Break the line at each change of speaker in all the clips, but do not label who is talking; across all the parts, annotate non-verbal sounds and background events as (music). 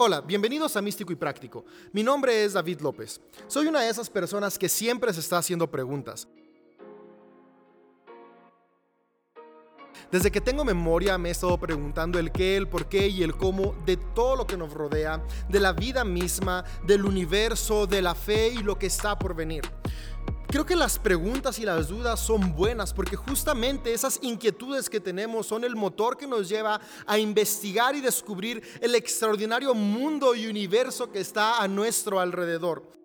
Hola, bienvenidos a Místico y Práctico. Mi nombre es David López. Soy una de esas personas que siempre se está haciendo preguntas. Desde que tengo memoria me he estado preguntando el qué, el por qué y el cómo de todo lo que nos rodea, de la vida misma, del universo, de la fe y lo que está por venir. Creo que las preguntas y las dudas son buenas porque justamente esas inquietudes que tenemos son el motor que nos lleva a investigar y descubrir el extraordinario mundo y universo que está a nuestro alrededor.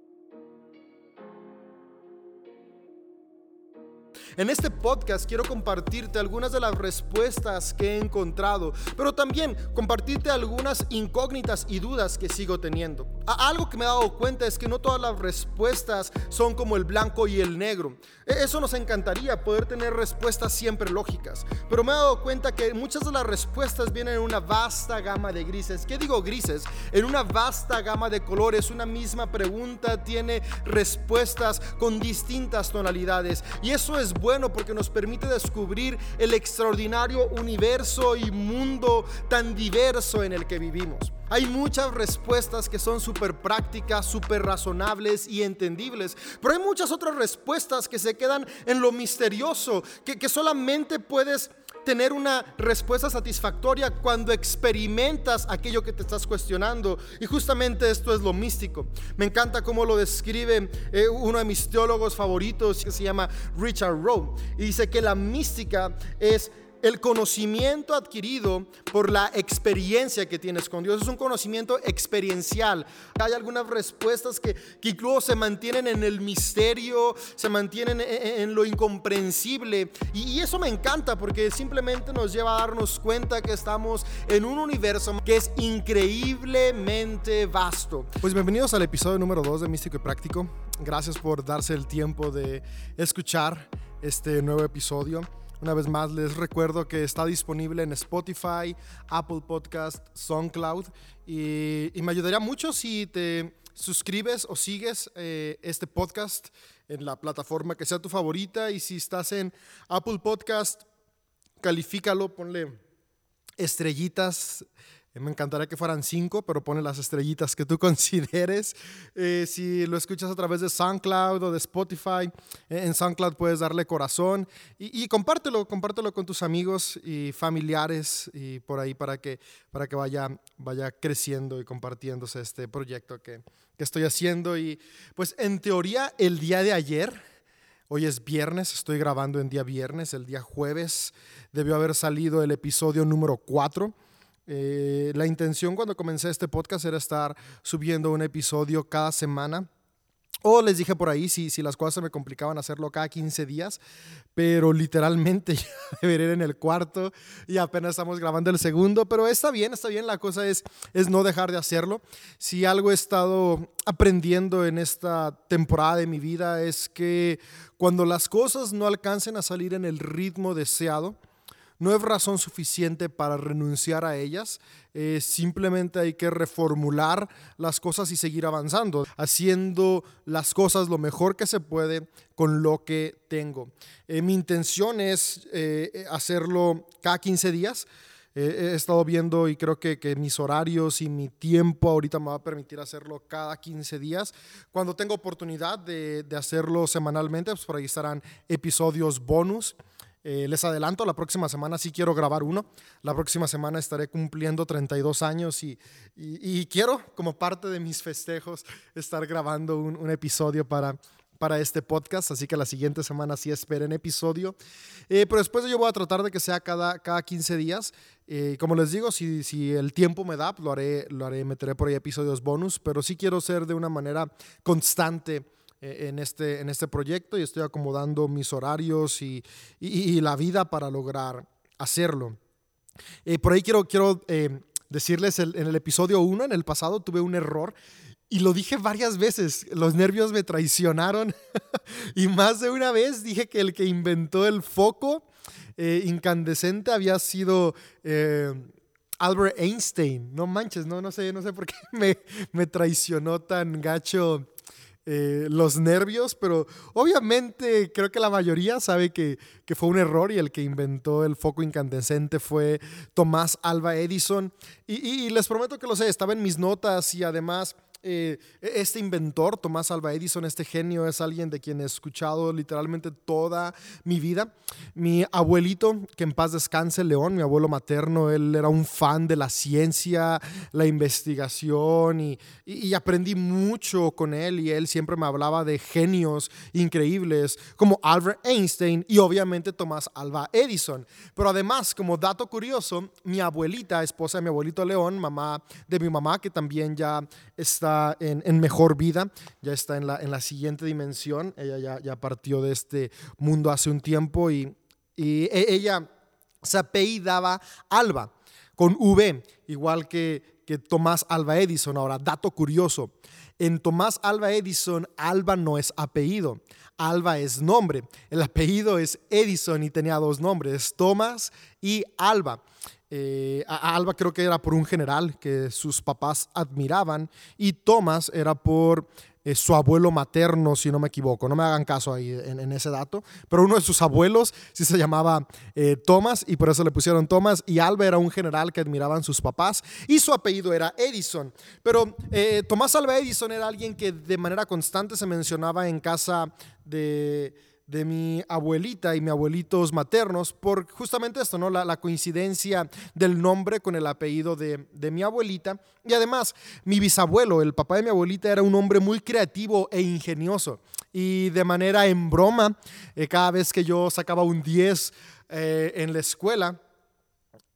En este podcast quiero compartirte algunas de las respuestas que he encontrado, pero también compartirte algunas incógnitas y dudas que sigo teniendo. Algo que me he dado cuenta es que no todas las respuestas son como el blanco y el negro. E, eso nos encantaría, poder tener respuestas siempre lógicas, pero me he dado cuenta que muchas de las respuestas vienen en una vasta gama de grises. ¿Qué digo grises? En una vasta gama de colores, una misma pregunta tiene respuestas con distintas tonalidades y eso es bueno porque nos permite descubrir el extraordinario universo y mundo tan diverso en el que vivimos. Hay muchas respuestas que son súper prácticas, súper razonables y entendibles, pero hay muchas otras respuestas que se quedan en lo misterioso, que, que solamente puedes tener una respuesta satisfactoria cuando experimentas aquello que te estás cuestionando. Y justamente esto es lo místico. Me encanta cómo lo describe eh, uno de mis teólogos favoritos que se llama Richard Rowe. Y dice que la mística es el conocimiento adquirido por la experiencia que tienes con Dios. Es un conocimiento experiencial. Hay algunas respuestas que, incluso se mantienen en el misterio, se mantienen en, lo incomprensible. Y, eso me encanta porque simplemente nos lleva a darnos cuenta que estamos en un universo que es increíblemente vasto. Pues bienvenidos al episodio número 2 de Místico y Práctico. Gracias por darse el tiempo de escuchar este nuevo episodio. Una vez más les recuerdo que está disponible en Spotify, Apple Podcast, SoundCloud. Y, me ayudaría mucho si te suscribes o sigues eh, este podcast en la plataforma que sea tu favorita. Y si estás en Apple Podcast, califícalo, ponle estrellitas me encantaría que fueran cinco, pero pone las estrellitas que tú (laughs) consideres. Eh, si lo escuchas a través de SoundCloud o de Spotify, eh, en SoundCloud puedes darle corazón y, compártelo, compártelo con tus amigos y familiares y por ahí para que, para que vaya, vaya creciendo y compartiéndose este proyecto que, que estoy haciendo. Y pues en teoría el día de ayer, Hoy es viernes, estoy grabando en día viernes, el día jueves debió haber salido el episodio número 4 eh, la intención cuando comencé este podcast era estar subiendo un episodio cada semana. O les dije por ahí si, si las cosas se me complicaban hacerlo cada 15 días, pero literalmente (laughs) ya debería ir en el cuarto y apenas estamos grabando el segundo, pero está bien, está bien, la cosa es, es no dejar de hacerlo. Si algo he estado aprendiendo en esta temporada de mi vida es que cuando las cosas no alcancen a salir en el ritmo deseado, no es razón suficiente para renunciar a ellas, eh, simplemente hay que reformular las cosas y seguir avanzando, haciendo las cosas lo mejor que se puede con lo que tengo. Eh, mi intención es eh, hacerlo cada 15 días. he estado viendo y creo que, mis horarios y mi tiempo ahorita me va a permitir hacerlo cada 15 días. Cuando tengo oportunidad de, de hacerlo semanalmente, pues por ahí estarán episodios bonus. Eh, les adelanto, la próxima semana sí quiero grabar uno. La próxima semana estaré cumpliendo 32 años y, quiero, como parte de mis festejos, estar grabando un, episodio para, este podcast. Así que la siguiente semana sí esperen episodio. Eh, pero después yo voy a tratar de que sea cada, cada 15 días. Eh, como les digo, si, si el tiempo me da, lo haré, lo haré, meteré por ahí episodios bonus. Pero sí quiero ser de una manera constante en este, en este proyecto y estoy acomodando mis horarios y, y, la vida para lograr hacerlo. Eh, por ahí quiero, quiero eh, decirles, en el episodio 1, en el pasado, tuve un error y lo dije varias veces, los nervios me traicionaron (laughs) y más de una vez dije que el que inventó el foco incandescente había sido... Albert Einstein, no manches, no, no sé, no sé por qué (laughs) me, me traicionó tan gacho eh, los nervios, pero obviamente creo que la mayoría sabe que, fue un error y el que inventó el foco incandescente fue Tomás Alba Edison. y les prometo que lo sé, estaba en mis notas y además eh, este inventor, Tomás Alva Edison, este genio, es alguien de quien he escuchado literalmente toda mi vida. Mi abuelito, que en paz descanse, León, mi abuelo materno, él era un fan de la ciencia, la investigación y, y aprendí mucho con él y él siempre me hablaba de genios increíbles como Albert Einstein y obviamente Tomás Alva Edison. Pero además, como dato curioso, mi abuelita, esposa de mi abuelito León, mamá de mi mamá, que también ya está en, mejor vida, ya está en la, en la siguiente dimensión. Ella ya, ya partió de este mundo hace un tiempo y, y e, ella se apellidaba Alba con V, igual que, que Tomás Alba Edison. Ahora, dato curioso. En Tomás Alba Edison, Alba no es apellido, Alba es nombre. El apellido es Edison y tenía dos nombres, Tomás y Alba. Eh, Alba creo que era por un general que sus papás admiraban y Thomas era por eh, su abuelo materno, si no me equivoco. No me hagan caso ahí en, ese dato. Pero uno de sus abuelos sí se llamaba eh, Thomas y por eso le pusieron Thomas. Y Alba era un general que admiraban sus papás y su apellido era Edison. Pero Tomás Alba Edison era alguien que de manera constante se mencionaba en casa de de mi abuelita y mi abuelitos maternos por justamente esto, ¿no? La, coincidencia del nombre con el apellido de, mi abuelita. Y además, mi bisabuelo, el papá de mi abuelita, era un hombre muy creativo e ingenioso. Y de manera en broma, eh, cada vez que yo sacaba un 10 eh, en la escuela,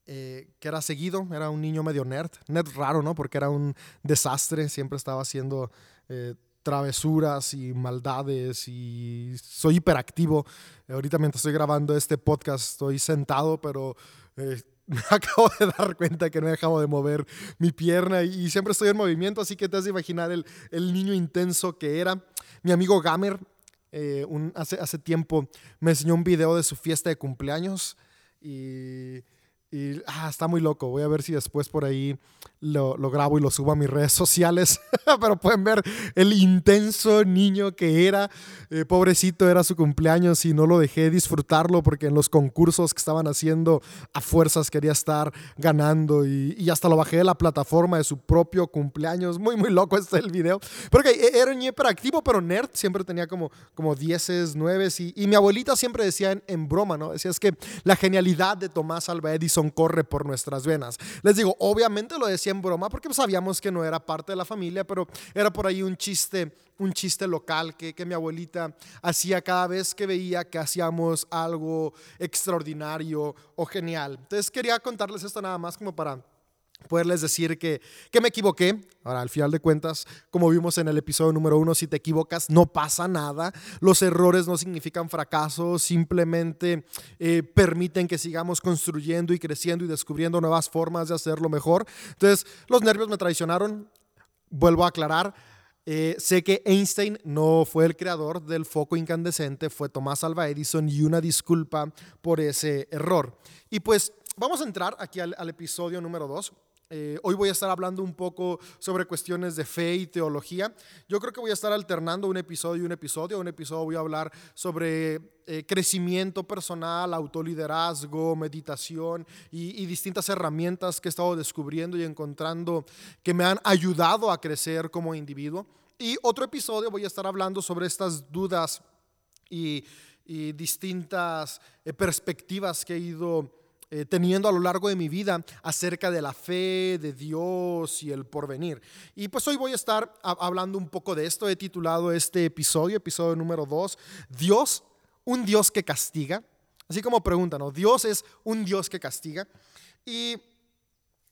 eh, que era seguido, era un niño medio nerd, nerd raro, ¿no? Porque era un desastre, siempre estaba haciendo travesuras y maldades y soy hiperactivo. Ahorita mientras estoy grabando este podcast estoy sentado, pero eh, me (laughs) acabo de dar cuenta que no he dejado de mover mi pierna y, siempre estoy en movimiento, así que te has de imaginar el, el niño intenso que era. Mi amigo Gamer eh, un, hace, hace tiempo me enseñó un video de su fiesta de cumpleaños y y ah, está muy loco. Voy a ver si después por ahí lo, grabo y lo subo a mis redes sociales. (laughs) Pero pueden ver el intenso niño que era. Eh, pobrecito, era su cumpleaños y no lo dejé disfrutarlo porque en los concursos que estaban haciendo a fuerzas quería estar ganando. Y, y hasta lo bajé de la plataforma de su propio cumpleaños. Muy, muy loco este el video. Porque e, era un hiperactivo, pero nerd. Siempre tenía como, como dieces, nueves. Y, y mi abuelita siempre decía en, broma, ¿no? Decía es que la genialidad de Tomás Alva Edison corre por nuestras venas. Les digo, obviamente lo decía en broma porque sabíamos que no era parte de la familia, pero era por ahí un chiste, un chiste local que, que mi abuelita hacía cada vez que veía que hacíamos algo extraordinario o genial. Entonces quería contarles esto nada más como para poderles decir que, que, me equivoqué. Ahora, al final de cuentas, como vimos en el episodio número uno, si te equivocas, no pasa nada. Los errores no significan fracaso, simplemente eh, permiten que sigamos construyendo y creciendo y descubriendo nuevas formas de hacerlo mejor. Entonces, los nervios me traicionaron. Vuelvo a aclarar. Eh, sé que Einstein no fue el creador del foco incandescente, fue Tomás Alva Edison y una disculpa por ese error. Y pues vamos a entrar aquí al, al episodio número 2. Eh, hoy voy a estar hablando un poco sobre cuestiones de fe y teología. Yo creo que voy a estar alternando un episodio y un episodio. Un episodio voy a hablar sobre eh, crecimiento personal, autoliderazgo, meditación y, y, distintas herramientas que he estado descubriendo y encontrando que me han ayudado a crecer como individuo. Y otro episodio voy a estar hablando sobre estas dudas y, y distintas eh, perspectivas que he ido eh, teniendo a lo largo de mi vida acerca de la fe, de Dios y el porvenir. Y pues hoy voy a estar hablando un poco de esto. He titulado este episodio, episodio número 2, Dios, un Dios que castiga. Así como pregunta, ¿no? Dios es un Dios que castiga. Y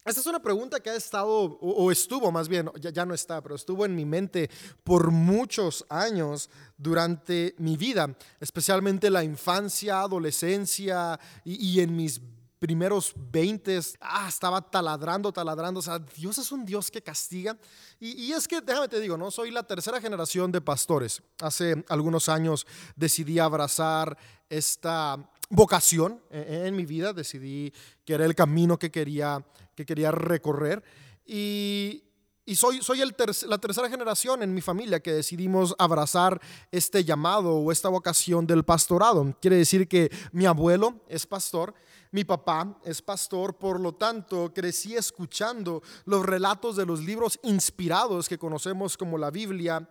esta es una pregunta que ha estado, o, estuvo más bien, ya, no está, pero estuvo en mi mente por muchos años durante mi vida, especialmente la infancia, adolescencia y, y en mis primeros 20, ah, estaba taladrando, taladrando. O sea, Dios es un Dios que castiga. Y, es que, déjame te digo, ¿no? Soy la tercera generación de pastores. Hace algunos años decidí abrazar esta vocación en, en mi vida. Decidí que era el camino que quería, que quería recorrer. Y, y soy, soy el la tercera generación en mi familia que decidimos abrazar este llamado o esta vocación del pastorado. Quiere decir que mi abuelo es pastor, mi papá es pastor, por lo tanto crecí escuchando los relatos de los libros inspirados que conocemos como la Biblia.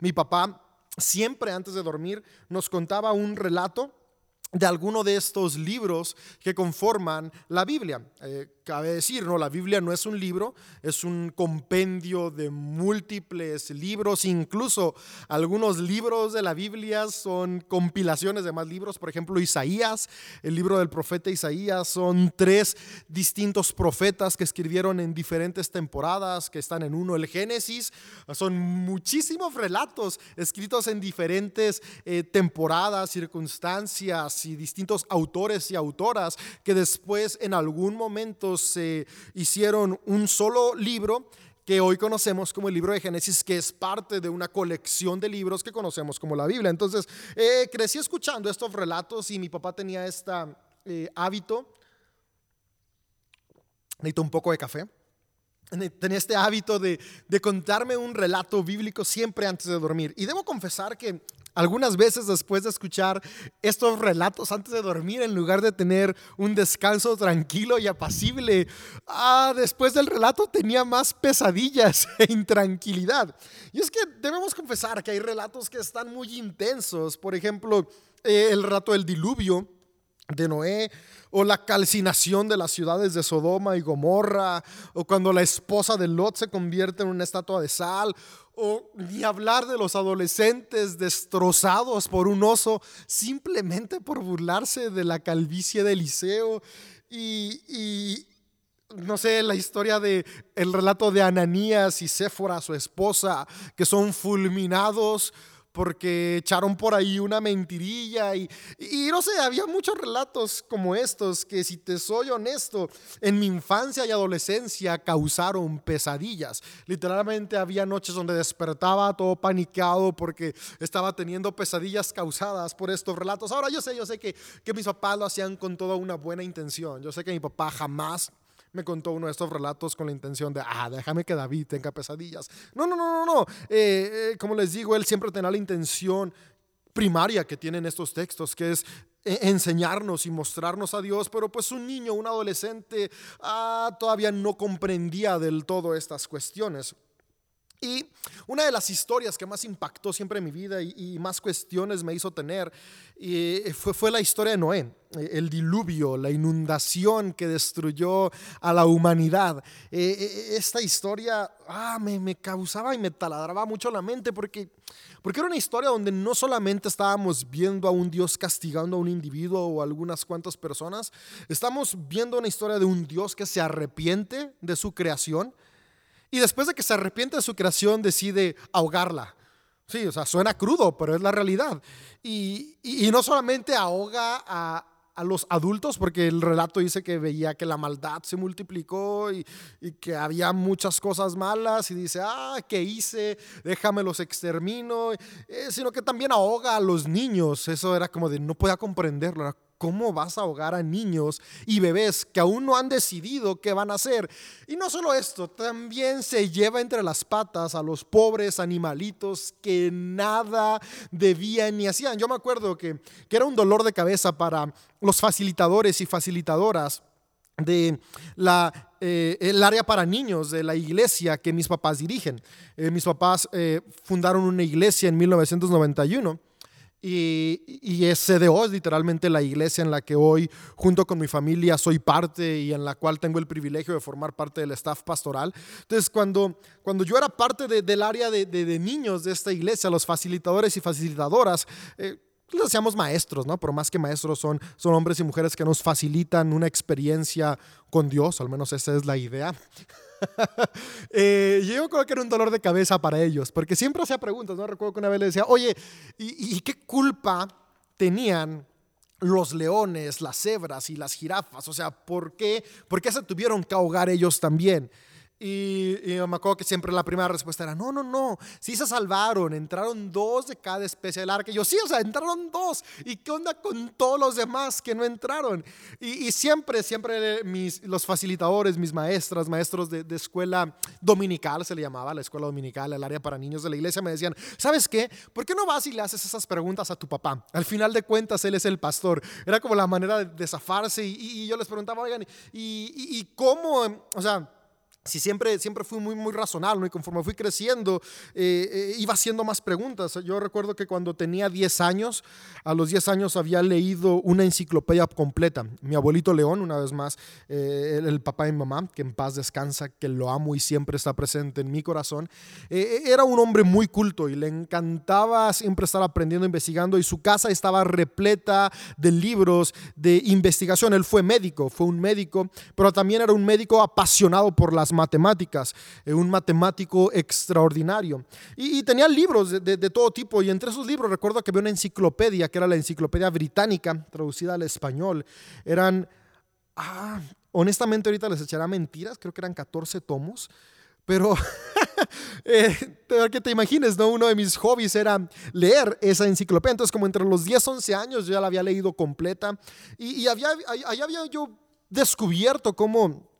Mi papá siempre antes de dormir nos contaba un relato de alguno de estos libros que conforman la Biblia. Eh, cabe decir, no, la Biblia no es un libro, es un compendio de múltiples libros, incluso algunos libros de la Biblia son compilaciones de más libros, por ejemplo, Isaías, el libro del profeta Isaías, son tres distintos profetas que escribieron en diferentes temporadas, que están en uno, el Génesis, son muchísimos relatos escritos en diferentes eh, temporadas, circunstancias y distintos autores y autoras que después en algún momento se hicieron un solo libro que hoy conocemos como el libro de Génesis, que es parte de una colección de libros que conocemos como la Biblia. Entonces, eh, crecí escuchando estos relatos y mi papá tenía este hábito, necesito un poco de café, tenía este hábito de, de contarme un relato bíblico siempre antes de dormir. Y debo confesar que algunas veces después de escuchar estos relatos antes de dormir, en lugar de tener un descanso tranquilo y apacible, ah, después del relato tenía más pesadillas (laughs) e intranquilidad. Y es que debemos confesar que hay relatos que están muy intensos. Por ejemplo, eh, el relato del diluvio de Noé, o la calcinación de las ciudades de Sodoma y Gomorra, o cuando la esposa de Lot se convierte en una estatua de sal, o ni hablar de los adolescentes destrozados por un oso simplemente por burlarse de la calvicie de Eliseo. Y, no sé, la historia de el relato de Ananías y Séfora, su esposa, que son fulminados porque echaron por ahí una mentirilla y, y, no sé, había muchos relatos como estos que si te soy honesto, en mi infancia y adolescencia causaron pesadillas. Literalmente había noches donde despertaba todo paniqueado porque estaba teniendo pesadillas causadas por estos relatos. Ahora yo sé, yo sé que, que mis papás lo hacían con toda una buena intención. Yo sé que mi papá jamás me contó uno de estos relatos con la intención de, ah, déjame que David tenga pesadillas. No, no, no, no, no. Eh, eh, como les digo, él siempre tenía la intención primaria que tienen estos textos, que es eh, enseñarnos y mostrarnos a Dios, pero pues un niño, un adolescente, ah, todavía no comprendía del todo estas cuestiones. Y una de las historias que más impactó siempre en mi vida y, más cuestiones me hizo tener fue, fue, la historia de Noé, el diluvio, la inundación que destruyó a la humanidad. Eh, eh, esta historia ah, me, me, causaba y me taladraba mucho la mente porque, porque era una historia donde no solamente estábamos viendo a un Dios castigando a un individuo o a algunas cuantas personas, estamos viendo una historia de un Dios que se arrepiente de su creación y después de que se arrepiente de su creación, decide ahogarla. Sí, o sea, suena crudo, pero es la realidad. Y, no solamente ahoga a, los adultos, porque el relato dice que veía que la maldad se multiplicó y, que había muchas cosas malas y dice, ah, ¿qué hice? Déjame los extermino, eh, sino que también ahoga a los niños. Eso era como de, no podía comprenderlo, ¿Cómo vas a ahogar a niños y bebés que aún no han decidido qué van a hacer? Y no solo esto, también se lleva entre las patas a los pobres animalitos que nada debían ni hacían. Yo me acuerdo que, que era un dolor de cabeza para los facilitadores y facilitadoras de la, eh, el área para niños de la iglesia que mis papás dirigen. Eh, mis papás eh, fundaron una iglesia en 1991 y, y CDO es literalmente la iglesia en la que hoy, junto con mi familia, soy parte y en la cual tengo el privilegio de formar parte del staff pastoral. Entonces, cuando, cuando yo era parte del área de, de, niños de esta iglesia, los facilitadores y facilitadoras, eh, los hacíamos maestros, ¿no? Pero más que maestros son, son hombres y mujeres que nos facilitan una experiencia con Dios, al menos esa es la idea. (laughs) eh, yo creo que era un dolor de cabeza para ellos, porque siempre hacía preguntas, ¿no? Recuerdo que una vez le decía, oye, ¿y, qué culpa tenían los leones, las cebras y las jirafas? O sea, ¿por qué, ¿por qué se tuvieron que ahogar ellos también? Y, me acuerdo que siempre la primera respuesta era, no, no, no, sí se salvaron, entraron dos de cada especie del arca. Y yo, sí, o sea, entraron dos. ¿Y qué onda con todos los demás que no entraron? Y, siempre, siempre mis, los facilitadores, mis maestras, maestros de, de, escuela dominical, se le llamaba, la escuela dominical, el área para niños de la iglesia, me decían, ¿sabes qué? ¿Por qué no vas y le haces esas preguntas a tu papá? Al final de cuentas, él es el pastor. Era como la manera de, zafarse. Y, yo les preguntaba, oigan, ¿y, y cómo? O sea, si siempre, siempre fui muy, muy razonable y conforme fui creciendo eh, eh, iba haciendo más preguntas. Yo recuerdo que cuando tenía 10 años, a los 10 años había leído una enciclopedia completa. Mi abuelito León, una vez más, eh, el, papá de mi mamá, que en paz descansa, que lo amo y siempre está presente en mi corazón, era un hombre muy culto y le encantaba siempre estar aprendiendo, investigando y su casa estaba repleta de libros de investigación. Él fue médico, fue un médico, pero también era un médico apasionado por las matemáticas, eh, un matemático extraordinario. Y, tenía libros de, todo tipo y entre esos libros recuerdo que había una enciclopedia, que era la enciclopedia británica, traducida al español. Eran, ah, honestamente ahorita les echará mentiras, creo que eran 14 tomos. Pero (laughs) eh, que te imagines, ¿no? Uno de mis hobbies era leer esa enciclopedia. Entonces, como entre los 10, 11 años, yo ya la había leído completa. Y, y ahí había yo descubierto cómo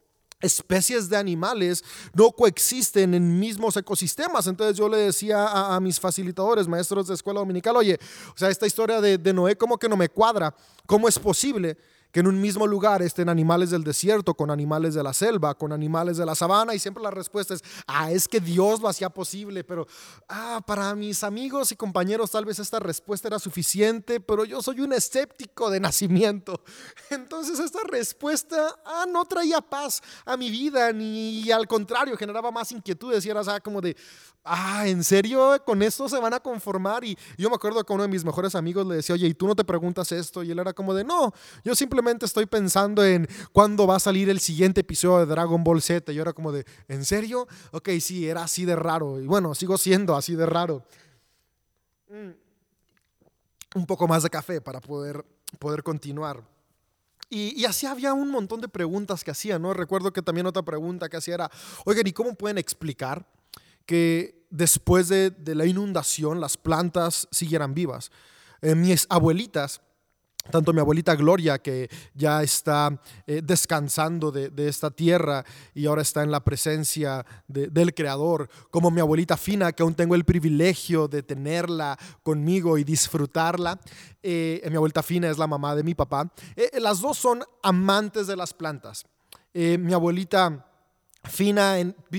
especies de animales no coexisten en mismos ecosistemas. Entonces yo le decía a, mis facilitadores, maestros de escuela dominical, oye, o sea, esta historia de, de Noé como que no me cuadra. ¿Cómo es posible que en un mismo lugar estén animales del desierto, con animales de la selva, con animales de la sabana, y siempre la respuesta es, ah, es que Dios lo hacía posible, pero ah, para mis amigos y compañeros tal vez esta respuesta era suficiente, pero yo soy un escéptico de nacimiento. (laughs) Entonces esta respuesta ah, no traía paz a mi vida, ni al contrario, generaba más inquietudes y era como de, ah, ¿en serio? ¿Con esto se van a conformar? Y yo me acuerdo que uno de mis mejores amigos le decía, oye, ¿y tú no te preguntas esto? Y él era como de, no, yo simplemente estoy pensando en cuándo va a salir el siguiente episodio de Dragon Ball Z. Y yo era como de, ¿en serio? Ok, sí, era así de raro. Y bueno, sigo siendo así de raro. Mm. Un poco más de café para poder, poder continuar. Y, y, así había un montón de preguntas que hacía, ¿no? Recuerdo que también otra pregunta que hacía era, oigan, ¿y cómo pueden explicar que después de, la inundación las plantas siguieran vivas. Eh, mis abuelitas, tanto mi abuelita Gloria, que ya está eh, descansando de, esta tierra y ahora está en la presencia del Creador, como mi abuelita Fina, que aún tengo el privilegio de tenerla conmigo y disfrutarla. Eh, mi abuelita Fina es la mamá de mi papá. las dos son amantes de las plantas. mi abuelita Fina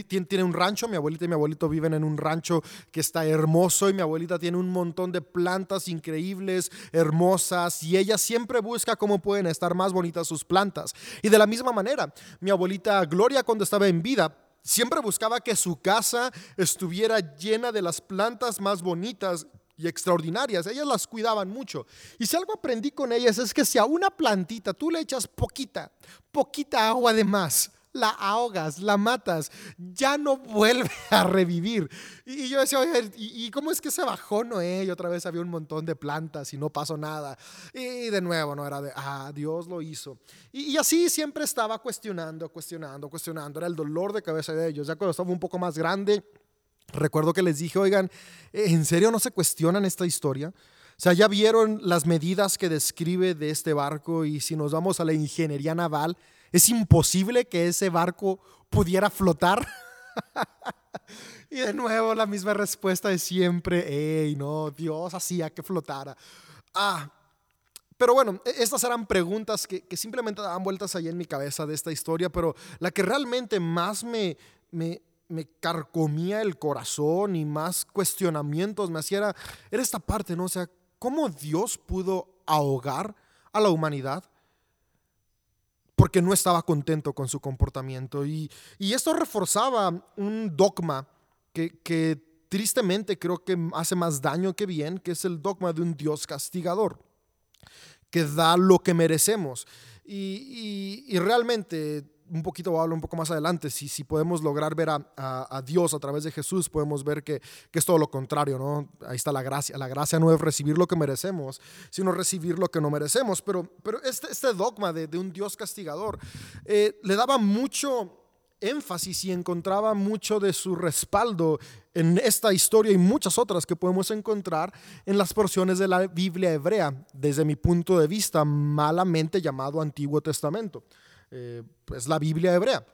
tiene un rancho, mi abuelita y mi abuelito viven en un rancho que está hermoso y mi abuelita tiene un montón de plantas increíbles, hermosas y ella siempre busca cómo pueden estar más bonitas sus plantas. Y de la misma manera, mi abuelita Gloria cuando estaba en vida siempre buscaba que su casa estuviera llena de las plantas más bonitas y extraordinarias. Ellas las cuidaban mucho. Y si algo aprendí con ellas es que si a una plantita tú le echas poquita, poquita agua de más, la ahogas, la matas, ya no vuelve (laughs) a revivir. Y, yo decía, oye, ¿y, cómo es que se bajó Noé? Y otra vez había un montón de plantas y no pasó nada. Y de nuevo, no era de, ah, Dios lo hizo. Y, así siempre estaba cuestionando, cuestionando, cuestionando. Era el dolor de cabeza de ellos. Ya cuando estaba un poco más grande, recuerdo que les dije, oigan, ¿en serio no se cuestionan esta historia? O sea, ya vieron las medidas que describe de este barco y si nos vamos a la ingeniería naval, es imposible que ese barco pudiera flotar. (laughs) y de nuevo la misma respuesta de siempre, hey, no, Dios hacía que flotara. Ah, pero bueno, e-, estas eran preguntas que, simplemente daban vueltas ahí en mi cabeza de esta historia, pero la que realmente más me, me, carcomía el corazón y más cuestionamientos me hacía era esta parte, ¿no? O sea, ¿cómo Dios pudo ahogar a la humanidad? Porque no estaba contento con su comportamiento. Y, esto reforzaba un dogma que, tristemente creo que hace más daño que bien, que es el dogma de un Dios castigador, que da lo que merecemos. y realmente un poquito voy a un poco más adelante, si, si podemos lograr ver a, Dios a través de Jesús, podemos ver que, es todo lo contrario, ¿no? Ahí está la gracia. La gracia no es recibir lo que merecemos, sino recibir lo que no merecemos. Pero, pero este, este dogma de, un Dios castigador eh, le daba mucho énfasis y encontraba mucho de su respaldo en esta historia y muchas otras que podemos encontrar en las porciones de la Biblia hebrea, desde mi punto de vista, malamente llamado Antiguo Testamento. Eh, pues la Biblia hebrea.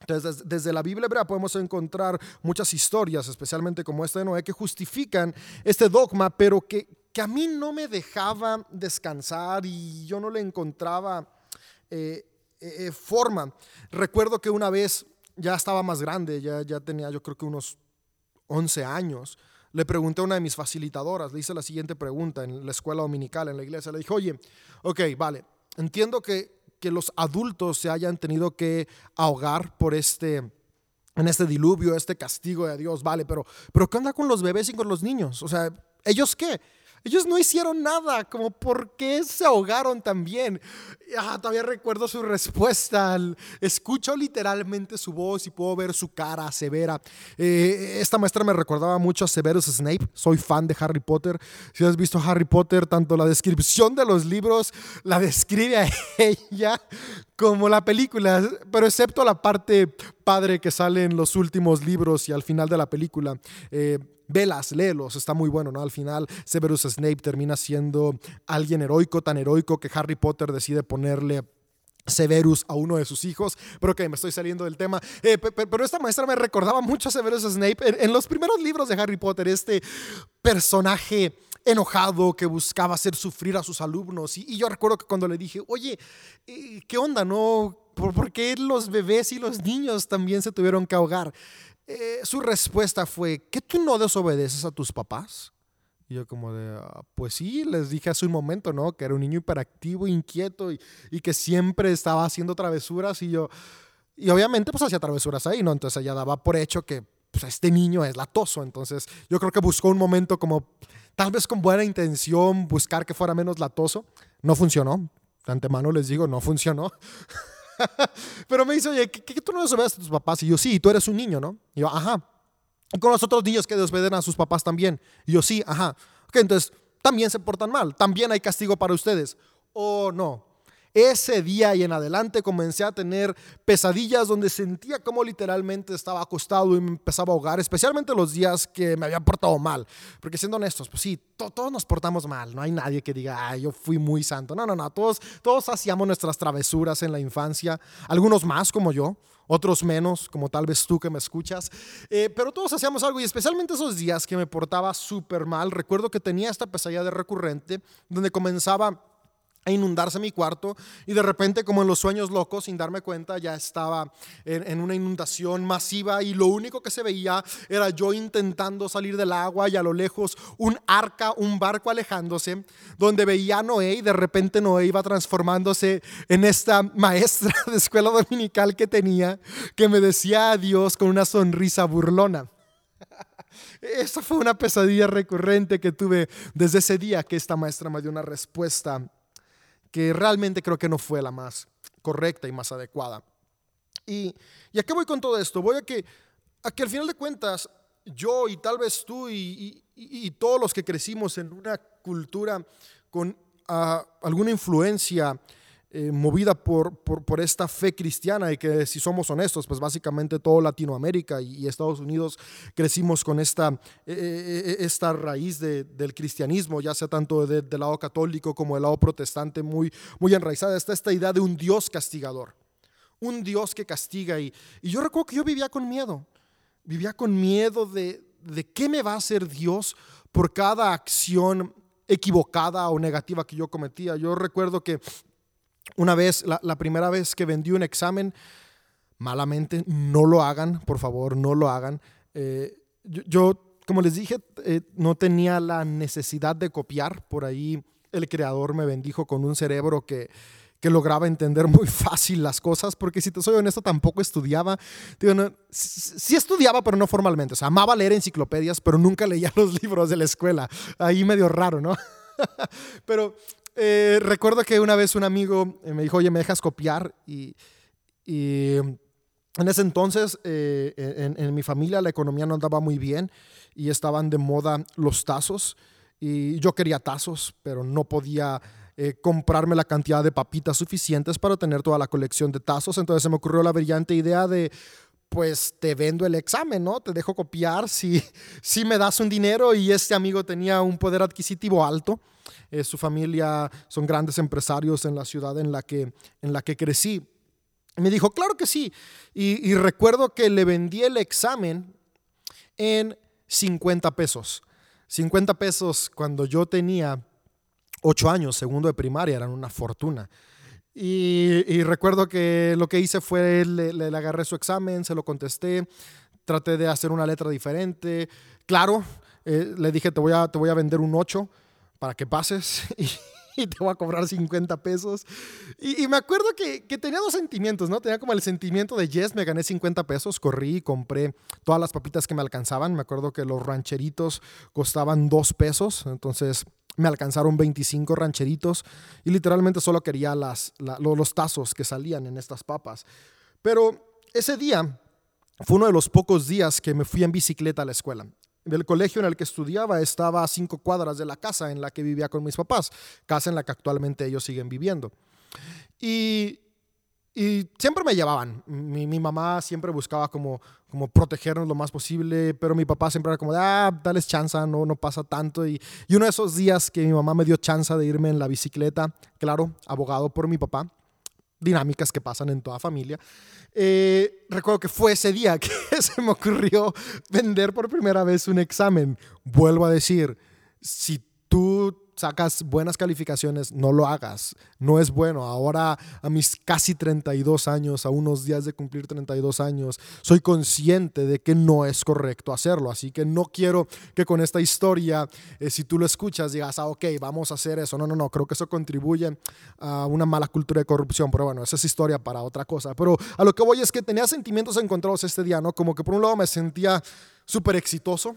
Entonces, desde la Biblia hebrea podemos encontrar muchas historias, especialmente como esta de Noé, que justifican este dogma, pero que, que a mí no me dejaba descansar y yo no le encontraba eh, eh, forma. Recuerdo que una vez ya estaba más grande, ya, ya tenía yo creo que unos 11 años, le pregunté a una de mis facilitadoras, le hice la siguiente pregunta en la escuela dominical, en la iglesia, le dije, oye, ok, vale, entiendo que, que los adultos se hayan tenido que ahogar por este, en este diluvio, este castigo de Dios, vale, pero, pero ¿qué onda con los bebés y con los niños? O sea, ¿ellos qué? Ellos no hicieron nada, como por qué se ahogaron también. Ah, todavía recuerdo su respuesta. Escucho literalmente su voz y puedo ver su cara severa. Eh, esta maestra me recordaba mucho a Severus Snape. Soy fan de Harry Potter. Si has visto Harry Potter, tanto la descripción de los libros la describe a (laughs) ella como la película, pero excepto la parte padre que sale en los últimos libros y al final de la película. Eh, velas, léelos, está muy bueno, ¿no? Al final Severus Snape termina siendo alguien heroico, tan heroico que Harry Potter decide ponerle Severus a uno de sus hijos, pero que me estoy saliendo del tema. Eh, pero esta maestra me recordaba mucho a Severus Snape en, los primeros libros de Harry Potter, este personaje enojado que buscaba hacer sufrir a sus alumnos. Y, yo recuerdo que cuando le dije, oye, eh, ¿qué onda? ¿No? ¿Por, qué los bebés y los niños también se tuvieron que ahogar? Eh, su respuesta fue, ¿que tú no desobedeces a tus papás? Y yo como de, ah, pues sí, les dije hace un momento, ¿no? Que era un niño hiperactivo, inquieto y, y que siempre estaba haciendo travesuras y yo, y obviamente pues hacía travesuras ahí, ¿no? Entonces ella daba por hecho que pues, este niño es latoso, entonces yo creo que buscó un momento como, tal vez con buena intención, buscar que fuera menos latoso, no funcionó, de antemano les digo, no funcionó. (laughs) (laughs) Pero me dice, oye, ¿qué, tú no desobedeces a tus papás? Y yo, sí, tú eres un niño, ¿no? Y yo, ajá. Y con los otros niños que desobedecen a sus papás también. Y yo, sí, ajá. Ok, entonces, también se portan mal. También hay castigo para ustedes. O no. Ese día y en adelante comencé a tener pesadillas donde sentía como literalmente estaba acostado y me empezaba a ahogar, especialmente los días que me había portado mal. Porque siendo honestos, pues sí, todos nos portamos mal. No hay nadie que diga, ay, yo fui muy santo. No, no, no. Todos, todos hacíamos nuestras travesuras en la infancia. Algunos más como yo, otros menos, como tal vez tú que me escuchas. Eh, pero todos hacíamos algo y especialmente esos días que me portaba súper mal. Recuerdo que tenía esta pesadilla de recurrente donde comenzaba a inundarse mi cuarto y de repente como en los sueños locos sin darme cuenta ya estaba en, una inundación masiva y lo único que se veía era yo intentando salir del agua y a lo lejos un arca, un barco alejándose donde veía a Noé y de repente Noé iba transformándose en esta maestra (laughs) de escuela dominical que tenía que me decía adiós con una sonrisa burlona. (laughs) Esa fue una pesadilla recurrente que tuve desde ese día que esta maestra me dio una respuesta que realmente creo que no fue la más correcta y más adecuada. Y, y a qué voy con todo esto? Voy a que, a que al final de cuentas yo y tal vez tú y, y, todos los que crecimos en una cultura con ah, alguna influencia eh, movida por, por, esta fe cristiana y que si somos honestos, pues básicamente todo Latinoamérica y, Estados Unidos crecimos con esta, eh, eh, esta raíz del cristianismo, ya sea tanto del lado católico como del lado protestante, muy, muy enraizada. Está esta idea de un Dios castigador, un Dios que castiga. Y, y yo recuerdo que yo vivía con miedo, vivía con miedo de, de qué me va a hacer Dios por cada acción equivocada o negativa que yo cometía. Yo recuerdo que una vez, la, primera vez que vendí un examen, malamente, no lo hagan, por favor, no lo hagan. Eh, yo, como les dije, eh, no tenía la necesidad de copiar. Por ahí el creador me bendijo con un cerebro que, que lograba entender muy (laughs) fácil las cosas, porque si te soy honesto, tampoco estudiaba. sí, estudiaba, pero no formalmente. O sea, amaba leer enciclopedias, pero nunca leía (laughs) los libros de la escuela. Ahí medio raro, ¿no? (laughs) pero eh, recuerdo que una vez un amigo eh, me dijo, oye, ¿me dejas copiar? Y, en ese entonces eh, en, mi familia la economía no andaba muy bien y estaban de moda los tazos. Y yo quería tazos, pero no podía comprarme la cantidad de papitas suficientes para tener toda la colección de tazos. Entonces se me ocurrió la brillante idea de pues te vendo el examen, ¿no? Te dejo copiar si, (laughs) si me das un dinero y este amigo tenía un poder adquisitivo alto. Eh, su familia son grandes empresarios en la ciudad en la que, en la que crecí. me dijo, claro que sí. Y, y recuerdo que le vendí el examen en 50 pesos. 50 pesos cuando yo tenía 8 años, segundo de primaria, eran una fortuna. Y, recuerdo que lo que hice fue, le, le, agarré su examen, se lo contesté, traté de hacer una letra diferente. Claro, eh, le dije, te voy, a, te voy a vender un 8 para que pases (laughs) y, te voy a cobrar 50 pesos. Y, me acuerdo que, tenía dos sentimientos, ¿no? Tenía como el sentimiento de, yes, me gané 50 pesos, corrí y compré todas las papitas que me alcanzaban. Me acuerdo que los rancheritos costaban 2 pesos, entonces me alcanzaron 25 rancheritos y literalmente solo quería las, los tazos que salían en estas papas. Pero ese día fue uno de los pocos días que me fui en bicicleta a la escuela. El colegio en el que estudiaba estaba a cinco cuadras de la casa en la que vivía con mis papás, casa en la que actualmente ellos siguen viviendo. Y y siempre me llevaban. Mi, mi, mamá siempre buscaba como, como protegernos lo más posible, pero mi papá siempre era como, ah, dales chance, no, no pasa tanto. Y, y uno de esos días que mi mamá me dio chance de irme en la bicicleta, claro, abogado por mi papá, dinámicas que pasan en toda familia. Eh, recuerdo que fue ese día (laughs) que se me ocurrió vender por primera vez un examen. Vuelvo a decir, si tú sacas buenas calificaciones, no lo hagas. No es bueno. Ahora, a mis casi 32 años, a unos días de cumplir 32 años, soy consciente de que no es correcto hacerlo. Así que no quiero que con esta historia, eh, si tú lo escuchas, digas, ah, ok, vamos a hacer eso. No, no, no. Creo que eso contribuye a una mala cultura de corrupción. Pero bueno, esa es historia para otra cosa. Pero a lo que voy es que tenía sentimientos encontrados este día, ¿no? Como que por un lado me sentía súper exitoso,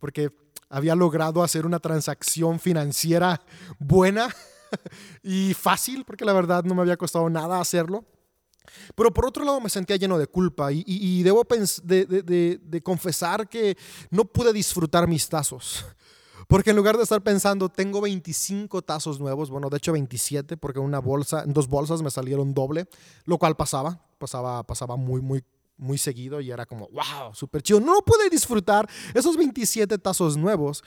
porque había logrado hacer una transacción financiera buena (laughs) y fácil, porque la verdad no me había costado nada hacerlo. Pero por otro lado me sentía lleno de culpa y, debo de, confesar que no pude disfrutar mis tazos. Porque en lugar de estar pensando, tengo 25 tazos nuevos, bueno, de hecho 27, porque una bolsa, en dos bolsas me salieron doble, lo cual pasaba, pasaba, pasaba muy, muy muy seguido y era como, wow, súper chido. No pude disfrutar esos 27 tazos nuevos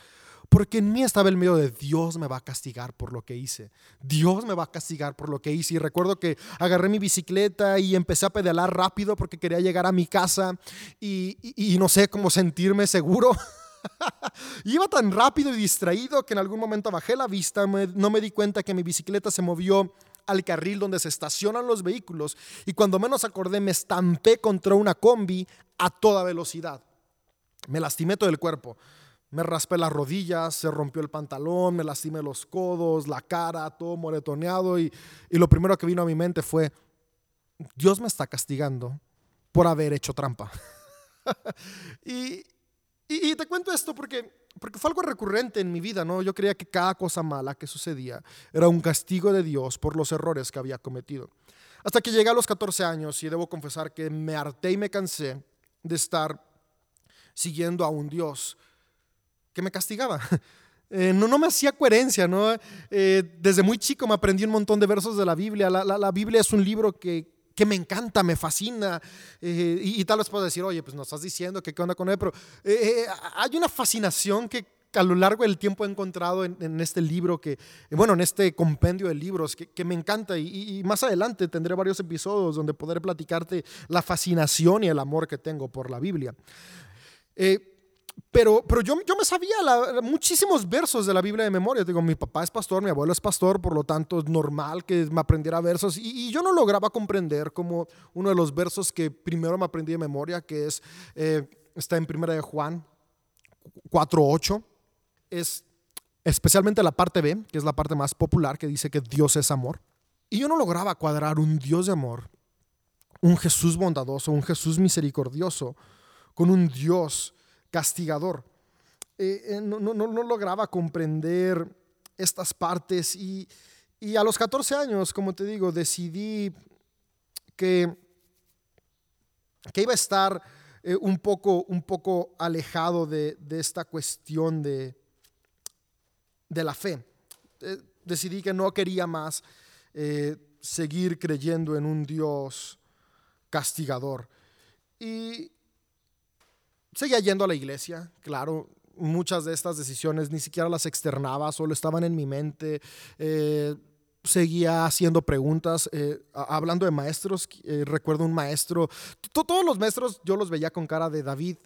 porque en mí estaba el miedo de Dios me va a castigar por lo que hice. Dios me va a castigar por lo que hice. Y recuerdo que agarré mi bicicleta y empecé a pedalar rápido porque quería llegar a mi casa y, y, no sé cómo sentirme seguro. (laughs) Iba tan rápido y distraído que en algún momento bajé la vista, no me di cuenta que mi bicicleta se movió al carril donde se estacionan los vehículos y cuando menos acordé me estampé contra una combi a toda velocidad. Me lastimé todo el cuerpo. Me raspé las rodillas, se rompió el pantalón, me lastimé los codos, la cara, todo moretoneado y, y lo primero que vino a mi mente fue, Dios me está castigando por haber hecho trampa. (laughs) y, y, te cuento esto porque, porque fue algo recurrente en mi vida, ¿no? Yo creía que cada cosa mala que sucedía era un castigo de Dios por los errores que había cometido. Hasta que llegué a los 14 años y debo confesar que me harté y me cansé de estar siguiendo a un Dios que me castigaba. (laughs) Eh, no, no me hacía coherencia, ¿no? Eh, desde muy chico me aprendí un montón de versos de la Biblia. La, la, la Biblia es un libro que, que me encanta, me fascina. Eh, y, tal vez puedo decir, oye, pues nos estás diciendo que qué onda con él, pero eh, eh, hay una fascinación que a lo largo del tiempo he encontrado en, este libro, que, bueno, en este compendio de libros que, me encanta y, más adelante tendré varios episodios donde podré platicarte la fascinación y el amor que tengo por la Biblia. Pero, pero yo, yo me sabía muchísimos versos de la Biblia de memoria. Digo, mi papá es pastor, mi abuelo es pastor, por lo tanto es normal que me aprendiera versos. Y, yo no lograba comprender como uno de los versos que primero me aprendí de memoria, que es, eh, está en Primera de Juan 4.8. Es especialmente la parte B, que es la parte más popular, que dice que Dios es amor. Y yo no lograba cuadrar un Dios de amor, un Jesús bondadoso, un Jesús misericordioso, con un Dios castigador. Eh, eh, no, no, no, lograba comprender estas partes y, y, a los 14 años, como te digo, decidí que, que iba a estar eh, un, poco, un poco alejado de, de esta cuestión de, de la fe. decidí que no quería más seguir creyendo en un Dios castigador. Y seguía yendo a la iglesia, claro. Muchas de estas decisiones ni siquiera las externaba, solo estaban en mi mente. Eh, seguía haciendo preguntas, eh, hablando de maestros, eh, recuerdo un maestro, todos los maestros yo los veía con cara de David,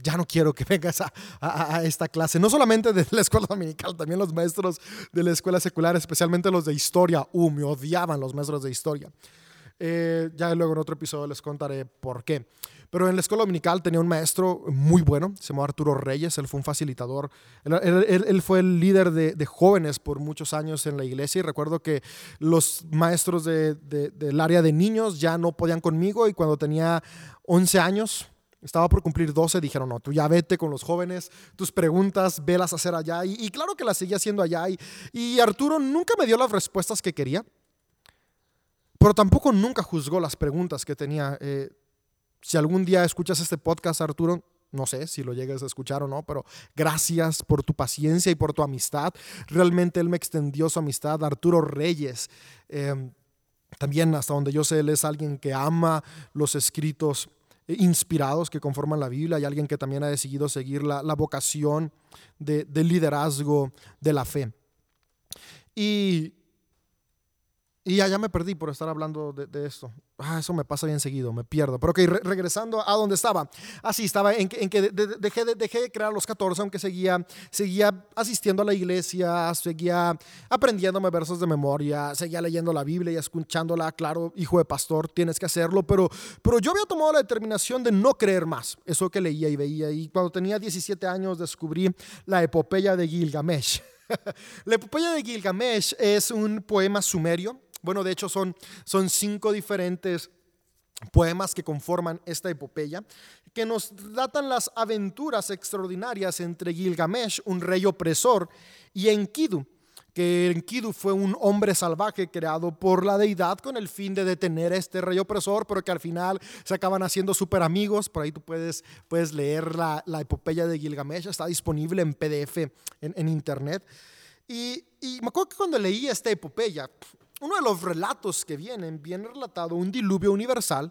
ya no quiero que (laughs) vengas a, esta clase, no solamente de la escuela dominical, también los maestros de la escuela secular, especialmente los de historia, uh, me odiaban los maestros de historia. Ya luego en otro episodio les contaré por qué. Pero en la escuela dominical tenía un maestro muy bueno, se llamaba Arturo Reyes, él fue un facilitador, él, fue el líder de, jóvenes por muchos años en la iglesia y recuerdo que los maestros del área de niños ya no podían conmigo y cuando tenía 11 años, estaba por cumplir 12, dijeron, no, tú ya vete con los jóvenes, tus preguntas, velas hacer allá. Y, claro que las seguía haciendo allá. Y, y Arturo nunca me dio las respuestas que quería, pero tampoco nunca juzgó las preguntas que tenía. Eh, si algún día escuchas este podcast, Arturo, no sé si lo llegues a escuchar o no, pero gracias por tu paciencia y por tu amistad. Realmente él me extendió su amistad. Arturo Reyes, em, también hasta donde yo sé, él es alguien que ama los escritos inspirados que conforman la Biblia. Hay alguien que también ha decidido seguir la, vocación de, de liderazgo de la fe. Y y ya, me perdí por estar hablando de, esto. Ah, eso me pasa bien seguido, me pierdo. Pero ok, regresando a donde estaba. Así estaba en que, en que dejé, de, dejé, de, crear los 14, aunque seguía, seguía asistiendo a la iglesia, seguía aprendiéndome versos de memoria, seguía leyendo la Biblia y escuchándola. Claro, hijo de pastor, tienes que hacerlo. Pero, pero yo había tomado la determinación de no creer más. Eso que leía y veía. Y cuando tenía 17 años descubrí la epopeya de Gilgamesh. (laughs) la epopeya de Gilgamesh es un poema sumerio bueno, de hecho son, son cinco diferentes poemas que conforman esta epopeya, que nos datan las aventuras extraordinarias entre Gilgamesh, un rey opresor, y Enkidu, que Enkidu fue un hombre salvaje creado por la deidad con el fin de detener a este rey opresor, pero que al final se acaban haciendo súper amigos. Por ahí tú puedes, puedes leer la, epopeya de Gilgamesh, está disponible en PDF en, internet. Y, y, me acuerdo que cuando leí esta epopeya, uno de los relatos que vienen, viene relatado un diluvio universal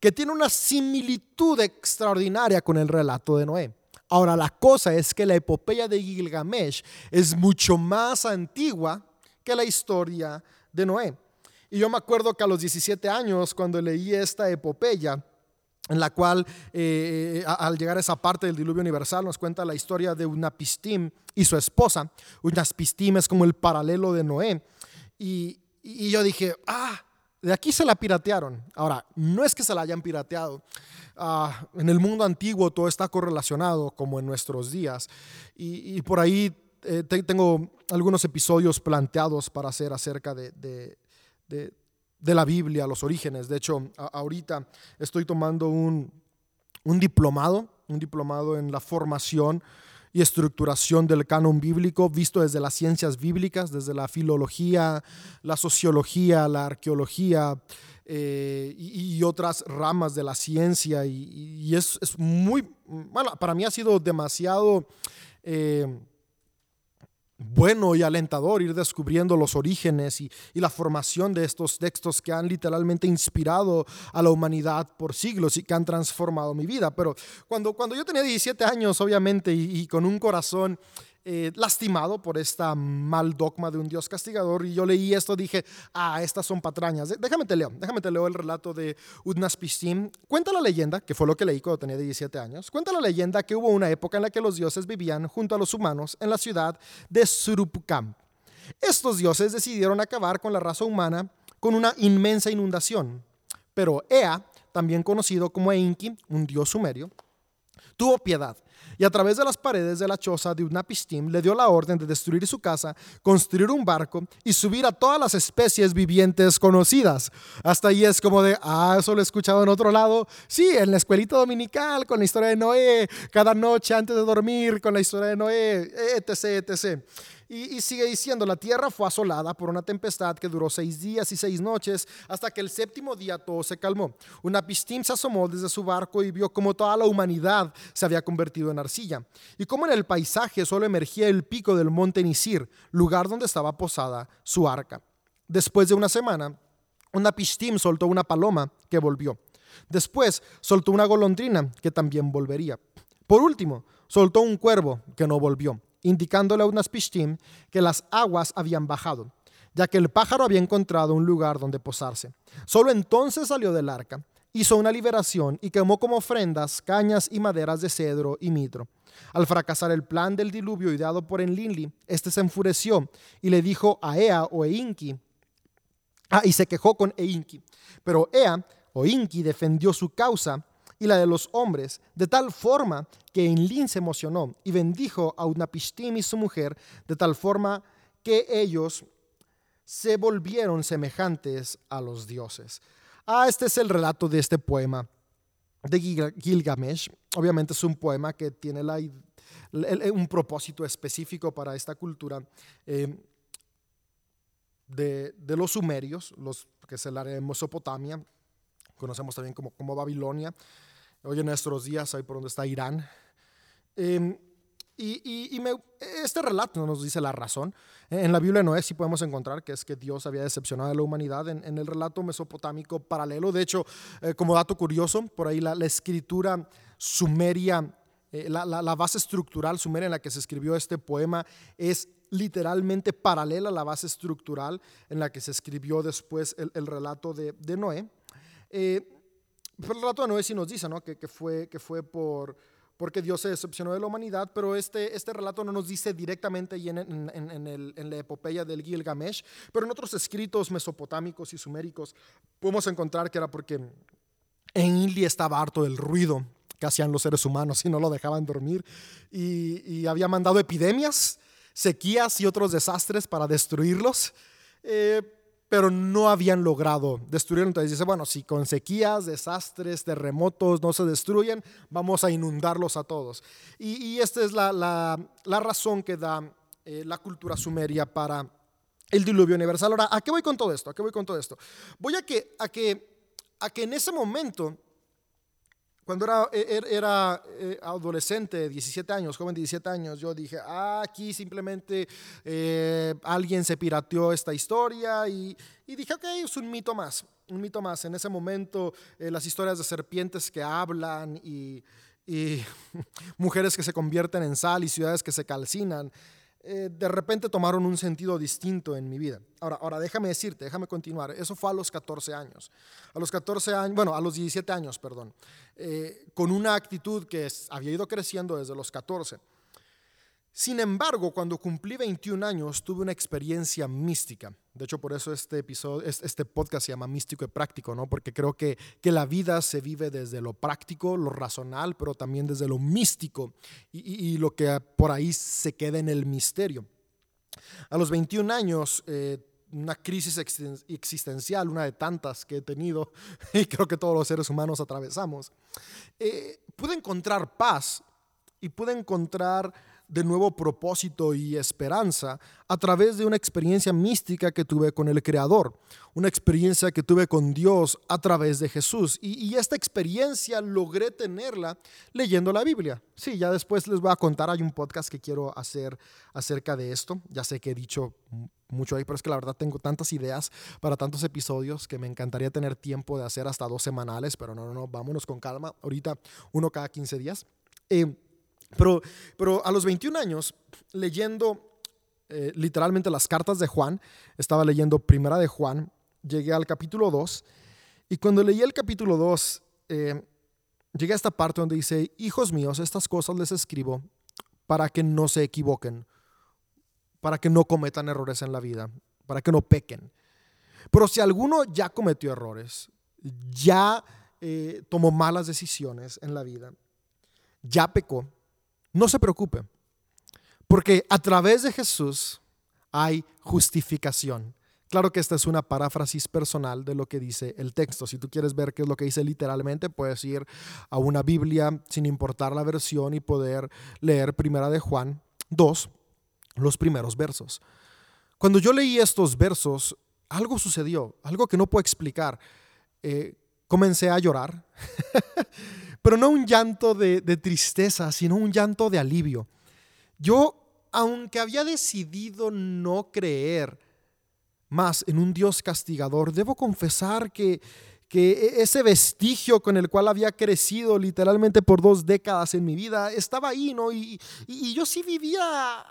que tiene una similitud extraordinaria con el relato de Noé. Ahora, la cosa es que la epopeya de Gilgamesh es mucho más antigua que la historia de Noé. Y yo me acuerdo que a los 17 años, cuando leí esta epopeya, en la cual eh, al llegar a esa parte del diluvio universal nos cuenta la historia de Unapistim y su esposa. Unapistim es como el paralelo de Noé. Y, y yo dije, ah, de aquí se la piratearon. Ahora, no es que se la hayan pirateado. Ah, en el mundo antiguo todo está correlacionado como en nuestros días. Y, por ahí eh, tengo algunos episodios planteados para hacer acerca de, de, de, la Biblia, los orígenes. De hecho, ahorita estoy tomando un, un diplomado, un diplomado en la formación y estructuración del canon bíblico visto desde las ciencias bíblicas, desde la filología, la sociología, la arqueología eh, y, otras ramas de la ciencia. Y, es, muy, bueno, para mí ha sido demasiado... Eh, bueno y alentador ir descubriendo los orígenes y, la formación de estos textos que han literalmente inspirado a la humanidad por siglos y que han transformado mi vida. Pero cuando, cuando yo tenía 17 años, obviamente, y con un corazón eh, lastimado por esta mal dogma de un Dios castigador. Y yo leí esto, dije, ah, estas son patrañas. Déjame te leo, déjame te leo el relato de Udnapishtim. Cuenta la leyenda, que fue lo que leí cuando tenía 17 años, cuenta la leyenda que hubo una época en la que los dioses vivían junto a los humanos en la ciudad de Surupkam. Estos dioses decidieron acabar con la raza humana con una inmensa inundación. Pero Ea, también conocido como Enki, un dios sumerio, tuvo piedad y a través de las paredes de la choza de Unapistim le dio la orden de destruir su casa, construir un barco y subir a todas las especies vivientes conocidas. Hasta ahí es como de, ah, eso lo he escuchado en otro lado. Sí, en la escuelita dominical, con la historia de Noé, cada noche antes de dormir, con la historia de Noé, etc., etc. Y, sigue diciendo, la tierra fue asolada por una tempestad que duró seis días y seis noches, hasta que el séptimo día todo se calmó. Una pistín se asomó desde su barco y vio cómo toda la humanidad se había convertido en arcilla, y cómo en el paisaje solo emergía el pico del monte Nisir, lugar donde estaba posada su arca. Después de una semana, una pistim soltó una paloma que volvió. Después soltó una golondrina que también volvería. Por último, soltó un cuervo que no volvió, indicándole a unas pishtim que las aguas habían bajado, ya que el pájaro había encontrado un lugar donde posarse. Solo entonces salió del arca, hizo una liberación y quemó como ofrendas cañas y maderas de cedro y mitro. Al fracasar el plan del diluvio ideado por Enlili, este se enfureció y le dijo a Ea o Einki, ah, y se quejó con Einki. Pero Ea o Inki defendió su causa y la de los hombres, de tal forma que Enlin se emocionó y bendijo a Unapishtim y su mujer, de tal forma que ellos se volvieron semejantes a los dioses. Ah, este es el relato de este poema de Gilgamesh. Obviamente es un poema que tiene un propósito específico para esta cultura eh, de, los sumerios, los, que es el área de Mesopotamia, conocemos también como, como Babilonia. Hoy en nuestros días, ahí por donde está Irán. Em, y, este relato nos dice la razón. En la Biblia de Noé sí podemos encontrar que es que Dios había decepcionado a la humanidad en, el relato mesopotámico paralelo. De hecho, eh, como dato curioso, por ahí la, escritura sumeria, eh, la, base estructural sumeria en la que se escribió este poema es literalmente paralela a la base estructural en la que se escribió después el, relato de, Noé. Eh, el relato de Noé sí nos dice ¿no? que, que, fue, que fue por porque Dios se decepcionó de la humanidad, pero este, este relato no nos dice directamente en, en, en, la epopeya del Gilgamesh, pero en otros escritos mesopotámicos y suméricos podemos encontrar que era porque Enlil estaba harto del ruido que hacían los seres humanos y no lo dejaban dormir y, había mandado epidemias, sequías y otros desastres para destruirlos. Eh, pero no habían logrado destruirlo. Entonces dice, bueno, si con sequías, desastres, terremotos no se destruyen, vamos a inundarlos a todos. Y, esta es la, razón que da eh, la cultura sumeria para el diluvio universal. Ahora, ¿a qué voy con todo esto? ¿A qué voy con todo esto? Voy a que, a que, a que en ese momento cuando era, e, er, era, eh, adolescente, 17 años, joven de 17 años, yo dije, ah, aquí simplemente eh, alguien se pirateó esta historia y, dije, ok, es un mito más, un mito más. En ese momento, eh, las historias de serpientes que hablan y, y (laughs) mujeres que se convierten en sal y ciudades que se calcinan, eh, de repente tomaron un sentido distinto en mi vida. Ahora, ahora déjame decirte, déjame continuar. Eso fue a los 14 años. A los 14 años, bueno, a los 17 años, perdón. Eh, con una actitud que había ido creciendo desde los 14. Sin embargo, cuando cumplí 21 años, tuve una experiencia mística. De hecho, por eso este, episodio, este podcast se llama Místico y Práctico, ¿no? Porque creo que, que la vida se vive desde lo práctico, lo racional, pero también desde lo místico y, lo que por ahí se queda en el misterio. A los 21 años, eh, una crisis existencial, una de tantas que he tenido (laughs) y creo que todos los seres humanos atravesamos, eh, pude encontrar paz y pude encontrar de nuevo propósito y esperanza a través de una experiencia mística que tuve con el Creador, una experiencia que tuve con Dios a través de Jesús. Y, esta experiencia logré tenerla leyendo la Biblia. Sí, ya después les voy a contar, hay un podcast que quiero hacer acerca de esto. Ya sé que he dicho mucho ahí, pero es que la verdad tengo tantas ideas para tantos episodios que me encantaría tener tiempo de hacer hasta dos semanales, pero no, no, no, vámonos con calma. Ahorita uno cada 15 días. Eh, pero, pero a los 21 años, leyendo eh, literalmente las cartas de Juan, estaba leyendo Primera de Juan, llegué al capítulo 2, y cuando leí el capítulo 2, eh, llegué a esta parte donde dice, hijos míos, estas cosas les escribo para que no se equivoquen, para que no cometan errores en la vida, para que no pequen. Pero si alguno ya cometió errores, ya eh, tomó malas decisiones en la vida, ya pecó, no se preocupe, porque a través de Jesús hay justificación. Claro que esta es una paráfrasis personal de lo que dice el texto. Si tú quieres ver qué es lo que dice literalmente, puedes ir a una Biblia sin importar la versión y poder leer Primera de Juan 2, los primeros versos. Cuando yo leí estos versos, algo sucedió, algo que no puedo explicar. Eh, comencé a llorar. (laughs) pero no un llanto de, tristeza, sino un llanto de alivio. Yo, aunque había decidido no creer más en un Dios castigador, debo confesar que, que e, ese vestigio con el cual había crecido literalmente por dos décadas en mi vida estaba ahí, ¿no? Y, y yo sí vivía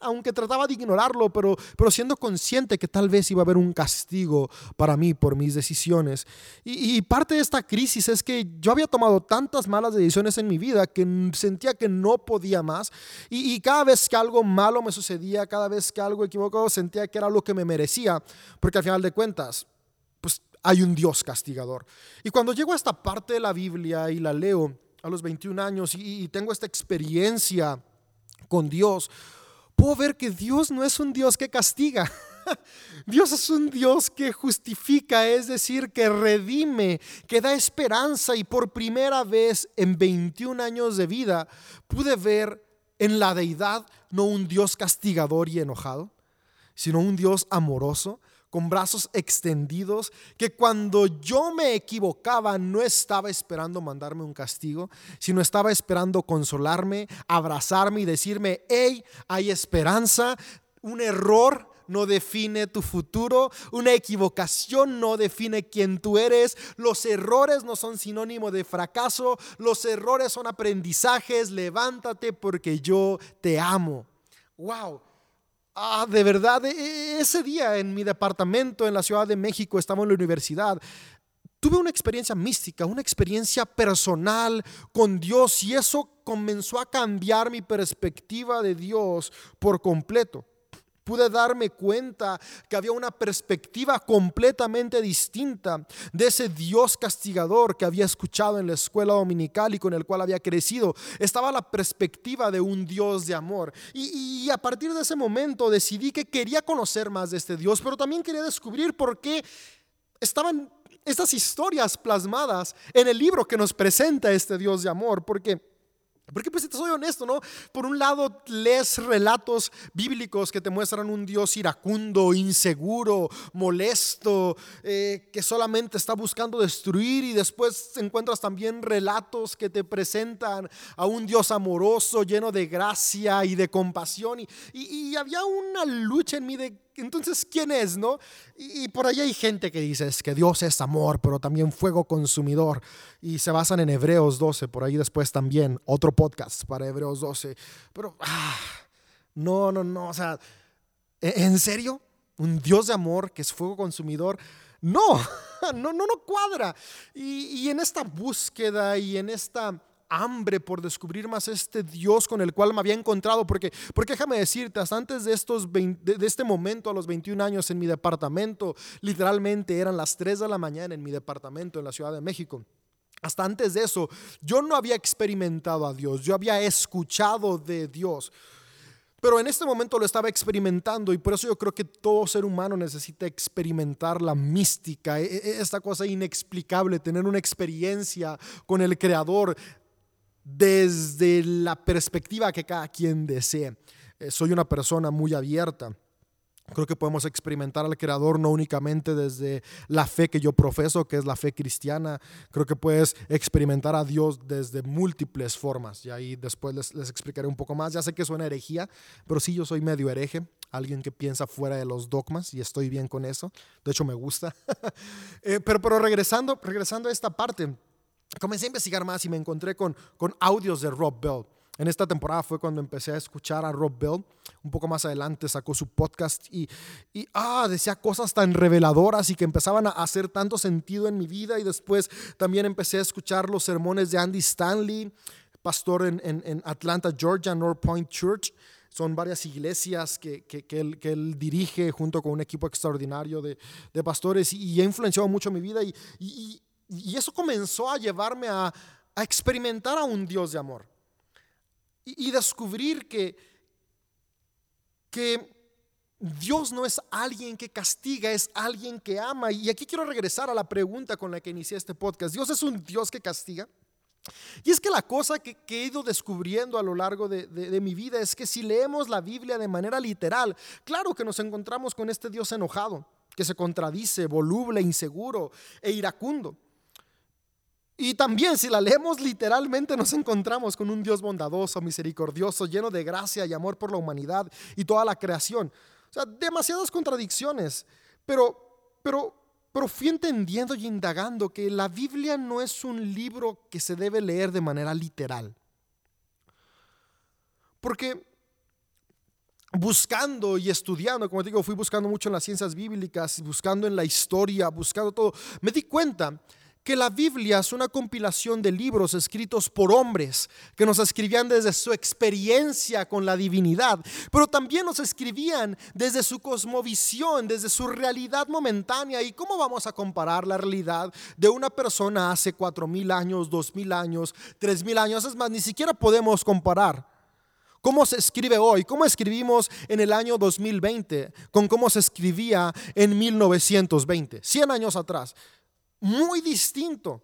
aunque trataba de ignorarlo, pero, pero siendo consciente que tal vez iba a haber un castigo para mí por mis decisiones. Y, parte de esta crisis es que yo había tomado tantas malas decisiones en mi vida que sentía que no podía más. Y, cada vez que algo malo me sucedía, cada vez que algo equivocado, sentía que era lo que me merecía, porque al final de cuentas, pues hay un Dios castigador. Y cuando llego a esta parte de la Biblia y la leo a los 21 años y tengo esta experiencia con Dios, puedo ver que Dios no es un Dios que castiga. (laughs) Dios es un Dios que justifica, es decir, que redime, que da esperanza y por primera vez en 21 años de vida pude ver en la deidad no un Dios castigador y enojado, sino un Dios amoroso, con brazos extendidos, que cuando yo me equivocaba no estaba esperando mandarme un castigo, sino estaba esperando consolarme, abrazarme y decirme, hey, hay esperanza, un error no define tu futuro, una equivocación no define quién tú eres, los errores no son sinónimo de fracaso, los errores son aprendizajes, levántate porque yo te amo. Wow, Ah, de verdad, e, e, ese día en mi departamento en la Ciudad de México, estaba en la universidad, tuve una experiencia mística, una experiencia personal con Dios y eso comenzó a cambiar mi perspectiva de Dios por completo pude darme cuenta que había una perspectiva completamente distinta de ese Dios castigador que había escuchado en la escuela dominical y con el cual había crecido. Estaba la perspectiva de un Dios de amor. Y, a partir de ese momento decidí que quería conocer más de este Dios, pero también quería descubrir por qué estaban estas historias plasmadas en el libro que nos presenta este Dios de amor, porque porque pues te soy honesto, ¿no? Por un lado lees relatos bíblicos que te muestran un Dios iracundo, inseguro, molesto, eh, que solamente está buscando destruir y después encuentras también relatos que te presentan a un Dios amoroso, lleno de gracia y de compasión. Y, y había una lucha en mí de entonces, ¿quién es, no? Y, por ahí hay gente que dice que Dios es amor, pero también fuego consumidor. Y se basan en Hebreos 12, por ahí después también otro podcast para Hebreos 12. Pero, ah, no, no, no, o sea, ¿e-, ¿en serio? ¿Un Dios de amor que es fuego consumidor? No, (laughs) no, no, no cuadra. Y en esta búsqueda y en esta hambre por descubrir más este Dios con el cual me había encontrado, porque, porque déjame decirte, hasta antes de, estos de, este momento, a los 21 años en mi departamento, literalmente eran las 3 de la mañana en mi departamento en la Ciudad de México. Hasta antes de eso, yo no había experimentado a Dios, yo había escuchado de Dios. Pero en este momento lo estaba experimentando y por eso yo creo que todo ser humano necesita experimentar la mística, e, e, esta cosa inexplicable, tener una experiencia con el Creador, desde la perspectiva que cada quien desee. Eh, soy una persona muy abierta. Creo que podemos experimentar al Creador no únicamente desde la fe que yo profeso, que es la fe cristiana. Creo que puedes experimentar a Dios desde múltiples formas. Y ahí después les, explicaré un poco más. Ya sé que suena herejía, pero sí yo soy medio hereje, alguien que piensa fuera de los dogmas y estoy bien con eso. De hecho me gusta. (laughs) Eh, pero, pero regresando, regresando a esta parte comencé a investigar más y me encontré con, con audios de Rob Bell. En esta temporada fue cuando empecé a escuchar a Rob Bell. Un poco más adelante sacó su podcast y, y ah, decía cosas tan reveladoras y que empezaban a hacer tanto sentido en mi vida. Y después también empecé a escuchar los sermones de Andy Stanley, pastor en, en, Atlanta, Georgia, North Point Church. Son varias iglesias que, que, que, él, que, él, dirige junto con un equipo extraordinario de, de pastores y, y, ha influenciado mucho mi vida. y, y y eso comenzó a llevarme a, experimentar a un Dios de amor y, descubrir que, que Dios no es alguien que castiga, es alguien que ama. Y aquí quiero regresar a la pregunta con la que inicié este podcast. ¿Dios es un Dios que castiga? Y es que la cosa que, he ido descubriendo a lo largo de, de, mi vida es que si leemos la Biblia de manera literal, claro que nos encontramos con este Dios enojado, que se contradice, voluble, inseguro e iracundo. Y también si la leemos literalmente nos encontramos con un Dios bondadoso, misericordioso, lleno de gracia y amor por la humanidad y toda la creación. O sea, demasiadas contradicciones. Pero, pero pero fui entendiendo y indagando que la Biblia no es un libro que se debe leer de manera literal. Porque buscando y estudiando, como digo, fui buscando mucho en las ciencias bíblicas, buscando en la historia, buscando todo, me di cuenta que la Biblia es una compilación de libros escritos por hombres que nos escribían desde su experiencia con la divinidad, pero también nos escribían desde su cosmovisión, desde su realidad momentánea. ¿Y cómo vamos a comparar la realidad de una persona hace cuatro mil años, dos mil años, tres mil años? Es más, ni siquiera podemos comparar. ¿Cómo se escribe hoy? ¿Cómo escribimos en el año 2020 con cómo se escribía en 1920, 100 años atrás? Muy distinto.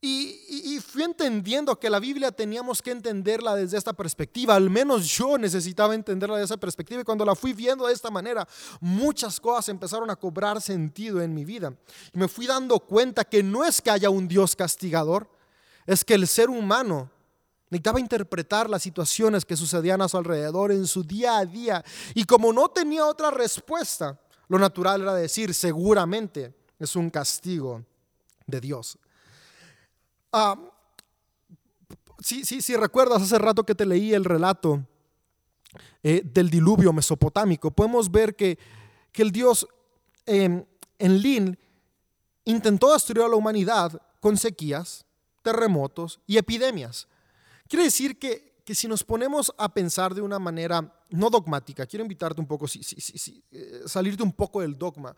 Y, fui entendiendo que la Biblia teníamos que entenderla desde esta perspectiva, al menos yo necesitaba entenderla desde esa perspectiva y cuando la fui viendo de esta manera, muchas cosas empezaron a cobrar sentido en mi vida. Y me fui dando cuenta que no es que haya un Dios castigador, es que el ser humano necesitaba interpretar las situaciones que sucedían a su alrededor en su día a día y como no tenía otra respuesta, lo natural era decir seguramente es un castigo de Dios. Ah, si, recuerdas hace rato que te leí el relato eh, del diluvio mesopotámico, podemos ver que, el Dios em, en Lin intentó destruir a la humanidad con sequías, terremotos y epidemias. Quiere decir que, si nos ponemos a pensar de una manera no dogmática, quiero invitarte un poco, si, eh, salirte un poco del dogma,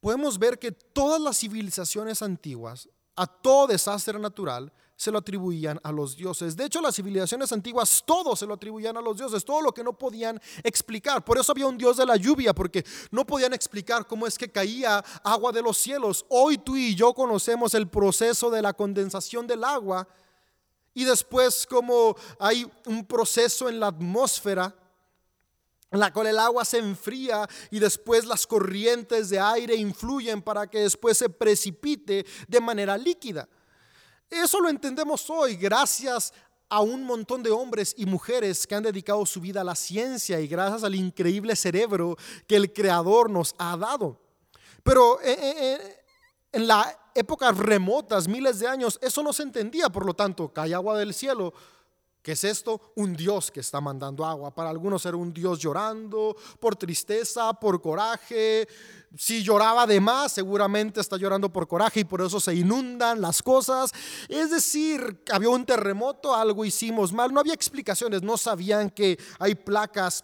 podemos ver que todas las civilizaciones antiguas, a todo desastre natural, se lo atribuían a los dioses. De hecho, las civilizaciones antiguas todo se lo atribuían a los dioses, todo lo que no podían explicar. Por eso había un dios de la lluvia, porque no podían explicar cómo es que caía agua de los cielos. Hoy tú y yo conocemos el proceso de la condensación del agua y después como hay un proceso en la atmósfera la cual el agua se enfría y después las corrientes de aire influyen para que después se precipite de manera líquida. Eso lo entendemos hoy gracias a un montón de hombres y mujeres que han dedicado su vida a la ciencia y gracias al increíble cerebro que el Creador nos ha dado. Pero eh, eh, eh, en la épocas remotas, miles de años, eso no se entendía, por lo tanto, cae agua del cielo ¿Qué es esto? Un Dios que está mandando agua. Para algunos era un Dios llorando por tristeza, por coraje. Si lloraba de más, seguramente está llorando por coraje y por eso se inundan las cosas. Es decir, había un terremoto, algo hicimos mal. No había explicaciones, no sabían que hay placas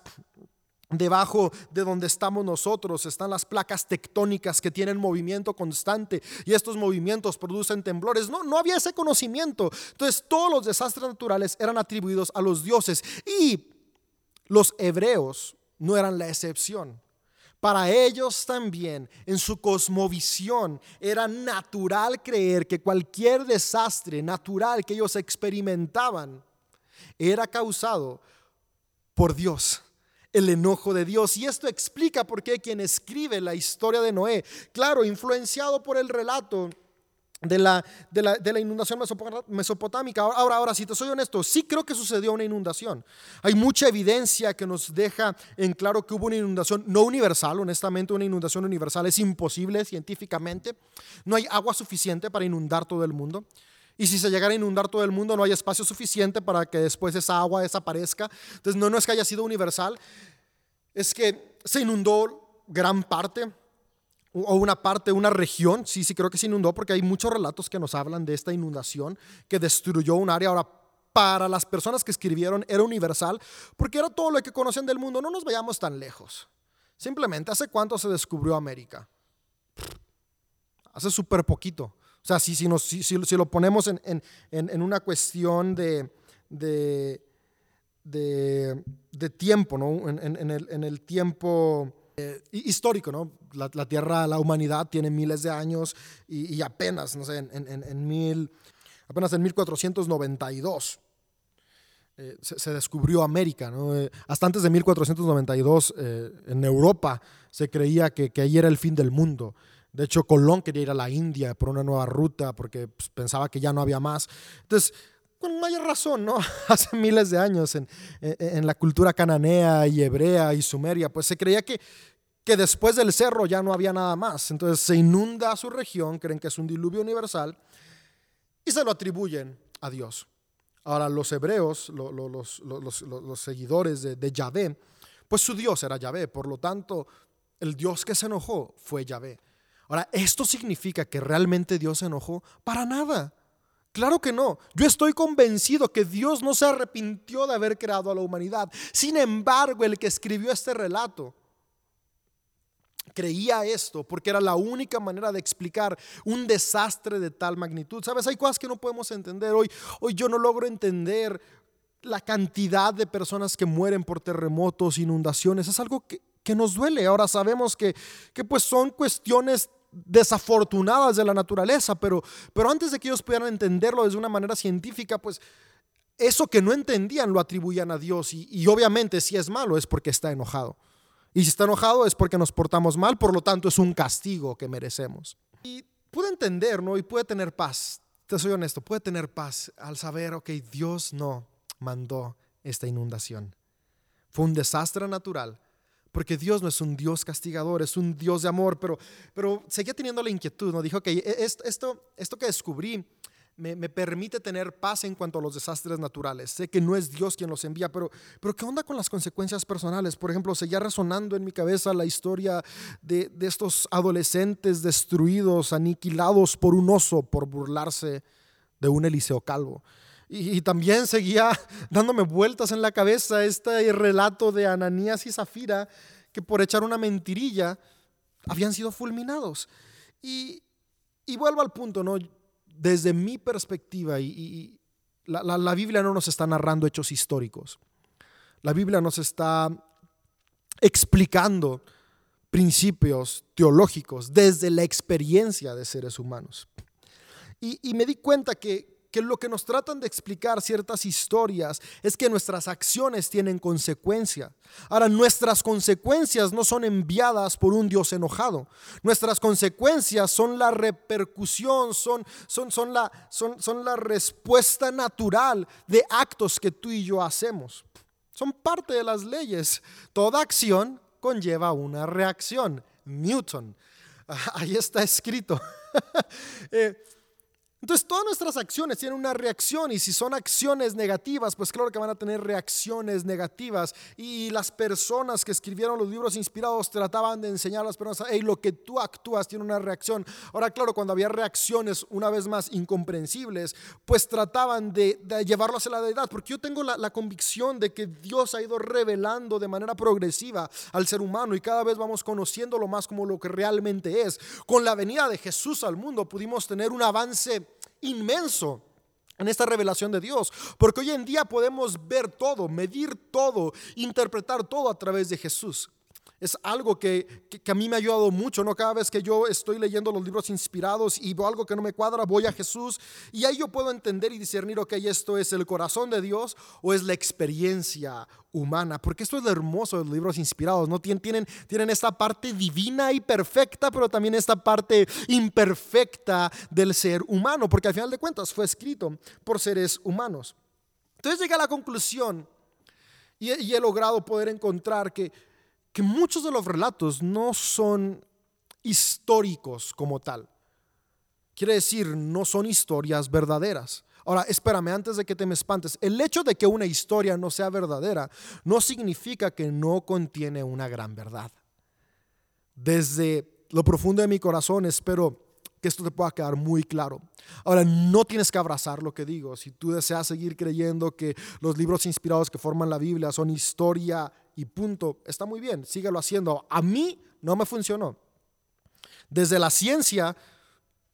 Debajo de donde estamos nosotros están las placas tectónicas que tienen movimiento constante y estos movimientos producen temblores. No, no había ese conocimiento. Entonces todos los desastres naturales eran atribuidos a los dioses y los hebreos no eran la excepción. Para ellos también, en su cosmovisión, era natural creer que cualquier desastre natural que ellos experimentaban era causado por Dios el enojo de Dios. Y esto explica por qué quien escribe la historia de Noé, claro, influenciado por el relato de la, de la, inundación mesopotámica. Ahora, ahora, si te soy honesto, sí creo que sucedió una inundación. Hay mucha evidencia que nos deja en claro que hubo una inundación no universal, honestamente una inundación universal es imposible científicamente. No hay agua suficiente para inundar todo el mundo. Y si se llegara a inundar todo el mundo, no hay espacio suficiente para que después esa agua desaparezca. Entonces, no, no es que haya sido universal, es que se inundó gran parte o una parte, una región, sí, sí creo que se inundó porque hay muchos relatos que nos hablan de esta inundación que destruyó un área. Ahora, para las personas que escribieron era universal porque era todo lo que conocen del mundo. No nos vayamos tan lejos. Simplemente, ¿hace cuánto se descubrió América? Hace súper poquito. O sea, si, si, nos, si, si lo ponemos en, en, en, una cuestión de, de, de, tiempo, ¿no? en, el, en el tiempo eh, histórico, ¿no? La, la, Tierra, la humanidad tiene miles de años y, apenas, no sé, en, mil, apenas en 1492 eh, se, descubrió América. ¿no? Eh, hasta antes de 1492 en Europa se creía que, que ahí era el fin del mundo. De hecho, Colón quería ir a la India por una nueva ruta porque pues, pensaba que ya no había más. Entonces, con mayor razón, ¿no? (laughs) Hace miles de años en, en, la cultura cananea y hebrea y sumeria, pues se creía que, que después del cerro ya no había nada más. Entonces se inunda su región, creen que es un diluvio universal y se lo atribuyen a Dios. Ahora los hebreos, los, seguidores de, de Yahvé, pues su Dios era Yahvé, por lo tanto el Dios que se enojó fue Yahvé. Ahora, ¿esto significa que realmente Dios se enojó? Para nada. Claro que no. Yo estoy convencido que Dios no se arrepintió de haber creado a la humanidad. Sin embargo, el que escribió este relato creía esto porque era la única manera de explicar un desastre de tal magnitud. Sabes, hay cosas que no podemos entender. Hoy, hoy yo no logro entender la cantidad de personas que mueren por terremotos, inundaciones. Es algo que, nos duele. Ahora sabemos que, que pues son cuestiones desafortunadas de la naturaleza, pero, pero antes de que ellos pudieran entenderlo de una manera científica, pues eso que no entendían lo atribuían a Dios y, y obviamente si es malo es porque está enojado. Y si está enojado es porque nos portamos mal, por lo tanto es un castigo que merecemos. Y puede entender, ¿no? Y puede tener paz. Te soy honesto, puede tener paz al saber, ok, Dios no mandó esta inundación. Fue un desastre natural porque Dios no es un Dios castigador, es un Dios de amor, pero, pero seguía teniendo la inquietud, ¿no? Dijo, que esto, esto que descubrí me, me, permite tener paz en cuanto a los desastres naturales. Sé que no es Dios quien los envía, pero, pero ¿qué onda con las consecuencias personales? Por ejemplo, seguía resonando en mi cabeza la historia de, de estos adolescentes destruidos, aniquilados por un oso por burlarse de un Eliseo calvo. Y, también seguía (laughs) dándome vueltas en la cabeza este relato de Ananías y Zafira, que por echar una mentirilla habían sido fulminados. Y, vuelvo al punto, ¿no? Desde mi perspectiva, y, la, la Biblia no nos está narrando hechos históricos. La Biblia nos está explicando principios teológicos desde la experiencia de seres humanos. Y, me di cuenta que, que lo que nos tratan de explicar ciertas historias es que nuestras acciones tienen consecuencia. Ahora, nuestras consecuencias no son enviadas por un Dios enojado. Nuestras consecuencias son la repercusión, son, son, son, la, son, son la respuesta natural de actos que tú y yo hacemos. Son parte de las leyes. Toda acción conlleva una reacción. Newton. (laughs) Ahí está escrito. (laughs) eh, entonces todas nuestras acciones tienen una reacción y si son acciones negativas, pues claro que van a tener reacciones negativas. Y las personas que escribieron los libros inspirados trataban de enseñar a las personas, hey, lo que tú actúas tiene una reacción. Ahora claro, cuando había reacciones una vez más incomprensibles, pues trataban de, llevarlo hacia la deidad. Porque yo tengo la, la convicción de que Dios ha ido revelando de manera progresiva al ser humano y cada vez vamos conociéndolo más como lo que realmente es. Con la venida de Jesús al mundo pudimos tener un avance inmenso en esta revelación de Dios, porque hoy en día podemos ver todo, medir todo, interpretar todo a través de Jesús es algo que, a mí me ha ayudado mucho, ¿no? Cada vez que yo estoy leyendo los libros inspirados y veo algo que no me cuadra, voy a Jesús y ahí yo puedo entender y discernir, ok, esto es el corazón de Dios o es la experiencia humana, porque esto es hermoso los libros inspirados, ¿no? Tienen, tienen esta parte divina y perfecta, pero también esta parte imperfecta del ser humano, porque al final de cuentas fue escrito por seres humanos. Entonces llegué a la conclusión y he logrado poder encontrar que que muchos de los relatos no son históricos como tal. Quiere decir, no son historias verdaderas. Ahora, espérame, antes de que te me espantes, el hecho de que una historia no sea verdadera no significa que no contiene una gran verdad. Desde lo profundo de mi corazón espero que esto te pueda quedar muy claro. Ahora, no tienes que abrazar lo que digo. Si tú deseas seguir creyendo que los libros inspirados que forman la Biblia son historia y punto. Está muy bien, síguelo haciendo. A mí no me funcionó. Desde la ciencia,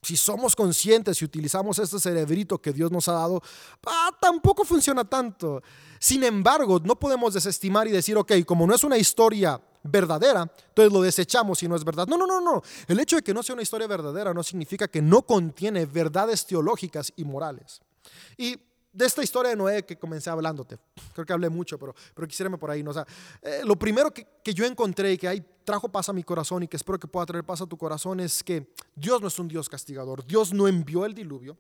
si somos conscientes y utilizamos este cerebrito que Dios nos ha dado, ah, tampoco funciona tanto. Sin embargo, no podemos desestimar y decir, ok, como no es una historia verdadera, entonces lo desechamos si no es verdad. No, no, no, no. El hecho de que no sea una historia verdadera no significa que no contiene verdades teológicas y morales. Y de esta historia de Noé que comencé hablándote. Creo que hablé mucho, pero, pero quisiera por ahí. ¿no? O eh, lo primero que, que, yo encontré y que ahí trajo paz a mi corazón y que espero que pueda traer paz a tu corazón es que Dios no es un Dios castigador. Dios no envió el diluvio.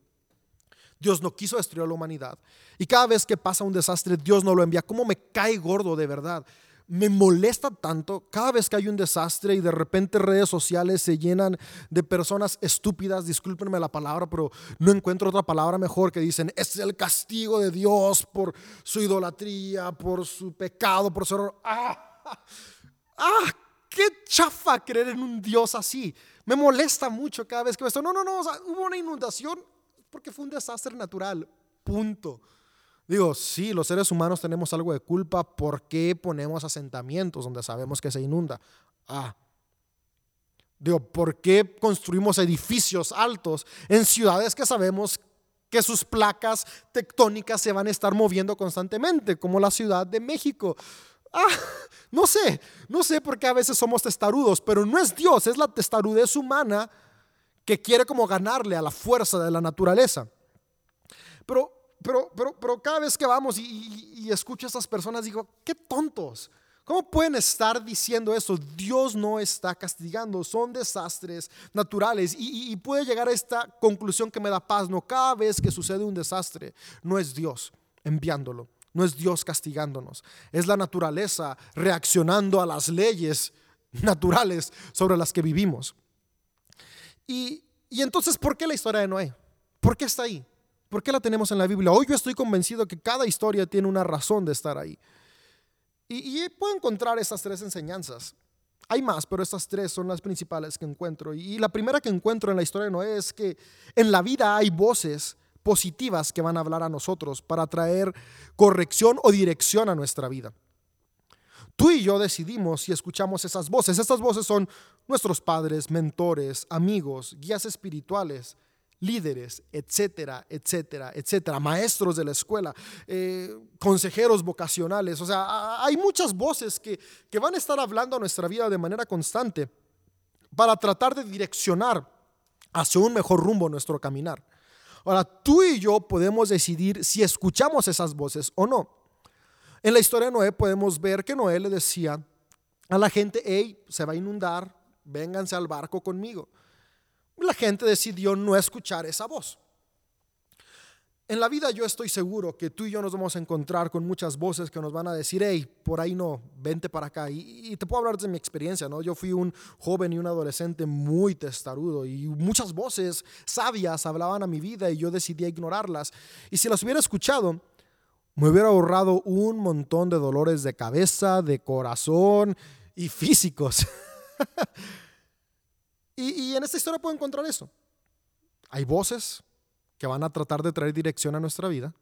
Dios no quiso destruir a la humanidad. Y cada vez que pasa un desastre, Dios no lo envía. ¿Cómo me cae gordo de verdad? Me molesta tanto cada vez que hay un desastre y de repente redes sociales se llenan de personas estúpidas, discúlpenme la palabra, pero no encuentro otra palabra mejor que dicen, este es el castigo de Dios por su idolatría, por su pecado, por su error. ¡Ah! (laughs) ¡Ah! ¡Qué chafa creer en un Dios así! Me molesta mucho cada vez que esto. No, no, no, hubo una inundación porque fue un desastre natural. Punto. Digo, sí, los seres humanos tenemos algo de culpa. ¿Por qué ponemos asentamientos donde sabemos que se inunda? Ah. Digo, ¿por qué construimos edificios altos en ciudades que sabemos que sus placas tectónicas se van a estar moviendo constantemente, como la Ciudad de México? Ah, (laughs) no sé, no sé por qué a veces somos testarudos, pero no es Dios, es la testarudez humana que quiere como ganarle a la fuerza de la naturaleza. Pero pero, pero, pero cada vez que vamos y, escucho a estas personas, digo, qué tontos. ¿Cómo pueden estar diciendo eso? Dios no está castigando, son desastres naturales. Y, y, puede llegar a esta conclusión que me da paz. No, cada vez que sucede un desastre, no es Dios enviándolo, no es Dios castigándonos, es la naturaleza reaccionando a las leyes naturales sobre las que vivimos. Y, y entonces, ¿por qué la historia de Noé? ¿Por qué está ahí? ¿Por qué la tenemos en la Biblia? Hoy yo estoy convencido que cada historia tiene una razón de estar ahí. Y, puedo encontrar estas tres enseñanzas. Hay más, pero estas tres son las principales que encuentro. Y, la primera que encuentro en la historia de Noé es que en la vida hay voces positivas que van a hablar a nosotros para traer corrección o dirección a nuestra vida. Tú y yo decidimos si escuchamos esas voces. Estas voces son nuestros padres, mentores, amigos, guías espirituales, líderes, etcétera, etcétera, etcétera, maestros de la escuela, eh, consejeros vocacionales. O sea, hay muchas voces que, que van a estar hablando a nuestra vida de manera constante para tratar de direccionar hacia un mejor rumbo nuestro caminar. Ahora, tú y yo podemos decidir si escuchamos esas voces o no. En la historia de Noé podemos ver que Noé le decía a la gente, hey, se va a inundar, vénganse al barco conmigo la gente decidió no escuchar esa voz. En la vida yo estoy seguro que tú y yo nos vamos a encontrar con muchas voces que nos van a decir, hey, por ahí no, vente para acá. Y, te puedo hablar de mi experiencia, ¿no? Yo fui un joven y un adolescente muy testarudo y muchas voces sabias hablaban a mi vida y yo decidí ignorarlas. Y si las hubiera escuchado, me hubiera ahorrado un montón de dolores de cabeza, de corazón y físicos. (laughs) Y, en esta historia puedo encontrar eso. Hay voces que van a tratar de traer dirección a nuestra vida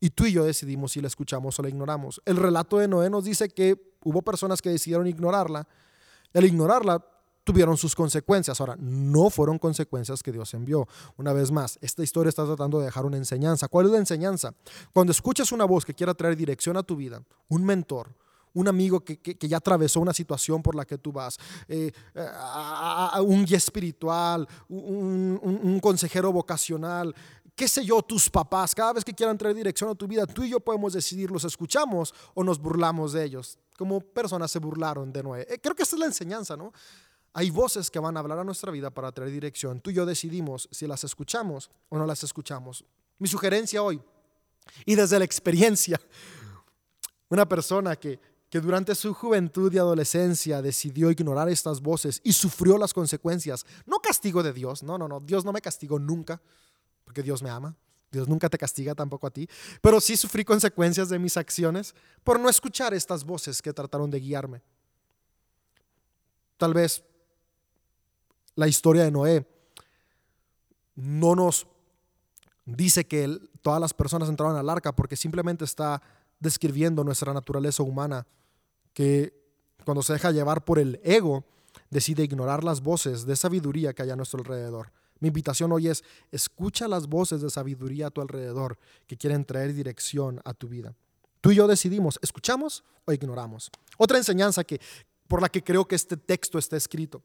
y tú y yo decidimos si la escuchamos o la ignoramos. El relato de Noé nos dice que hubo personas que decidieron ignorarla. Al ignorarla tuvieron sus consecuencias. Ahora, no fueron consecuencias que Dios envió. Una vez más, esta historia está tratando de dejar una enseñanza. ¿Cuál es la enseñanza? Cuando escuchas una voz que quiera traer dirección a tu vida, un mentor, un amigo que, ya atravesó una situación por la que tú vas, eh, un guía espiritual, un, consejero vocacional, qué sé yo, tus papás, cada vez que quieran traer dirección a tu vida, tú y yo podemos decidir, ¿los escuchamos o nos burlamos de ellos? Como personas se burlaron de Noé. Eh, creo que esta es la enseñanza, ¿no? Hay voces que van a hablar a nuestra vida para traer dirección. Tú y yo decidimos si las escuchamos o no las escuchamos. Mi sugerencia hoy, y desde la experiencia, una persona que que durante su juventud y adolescencia decidió ignorar estas voces y sufrió las consecuencias. No castigo de Dios, no, no, no, Dios no me castigó nunca, porque Dios me ama. Dios nunca te castiga tampoco a ti, pero sí sufrí consecuencias de mis acciones por no escuchar estas voces que trataron de guiarme. Tal vez la historia de Noé no nos dice que todas las personas entraron al arca porque simplemente está describiendo nuestra naturaleza humana que cuando se deja llevar por el ego, decide ignorar las voces de sabiduría que hay a nuestro alrededor. Mi invitación hoy es, escucha las voces de sabiduría a tu alrededor que quieren traer dirección a tu vida. Tú y yo decidimos, ¿escuchamos o ignoramos? Otra enseñanza que, por la que creo que este texto está escrito.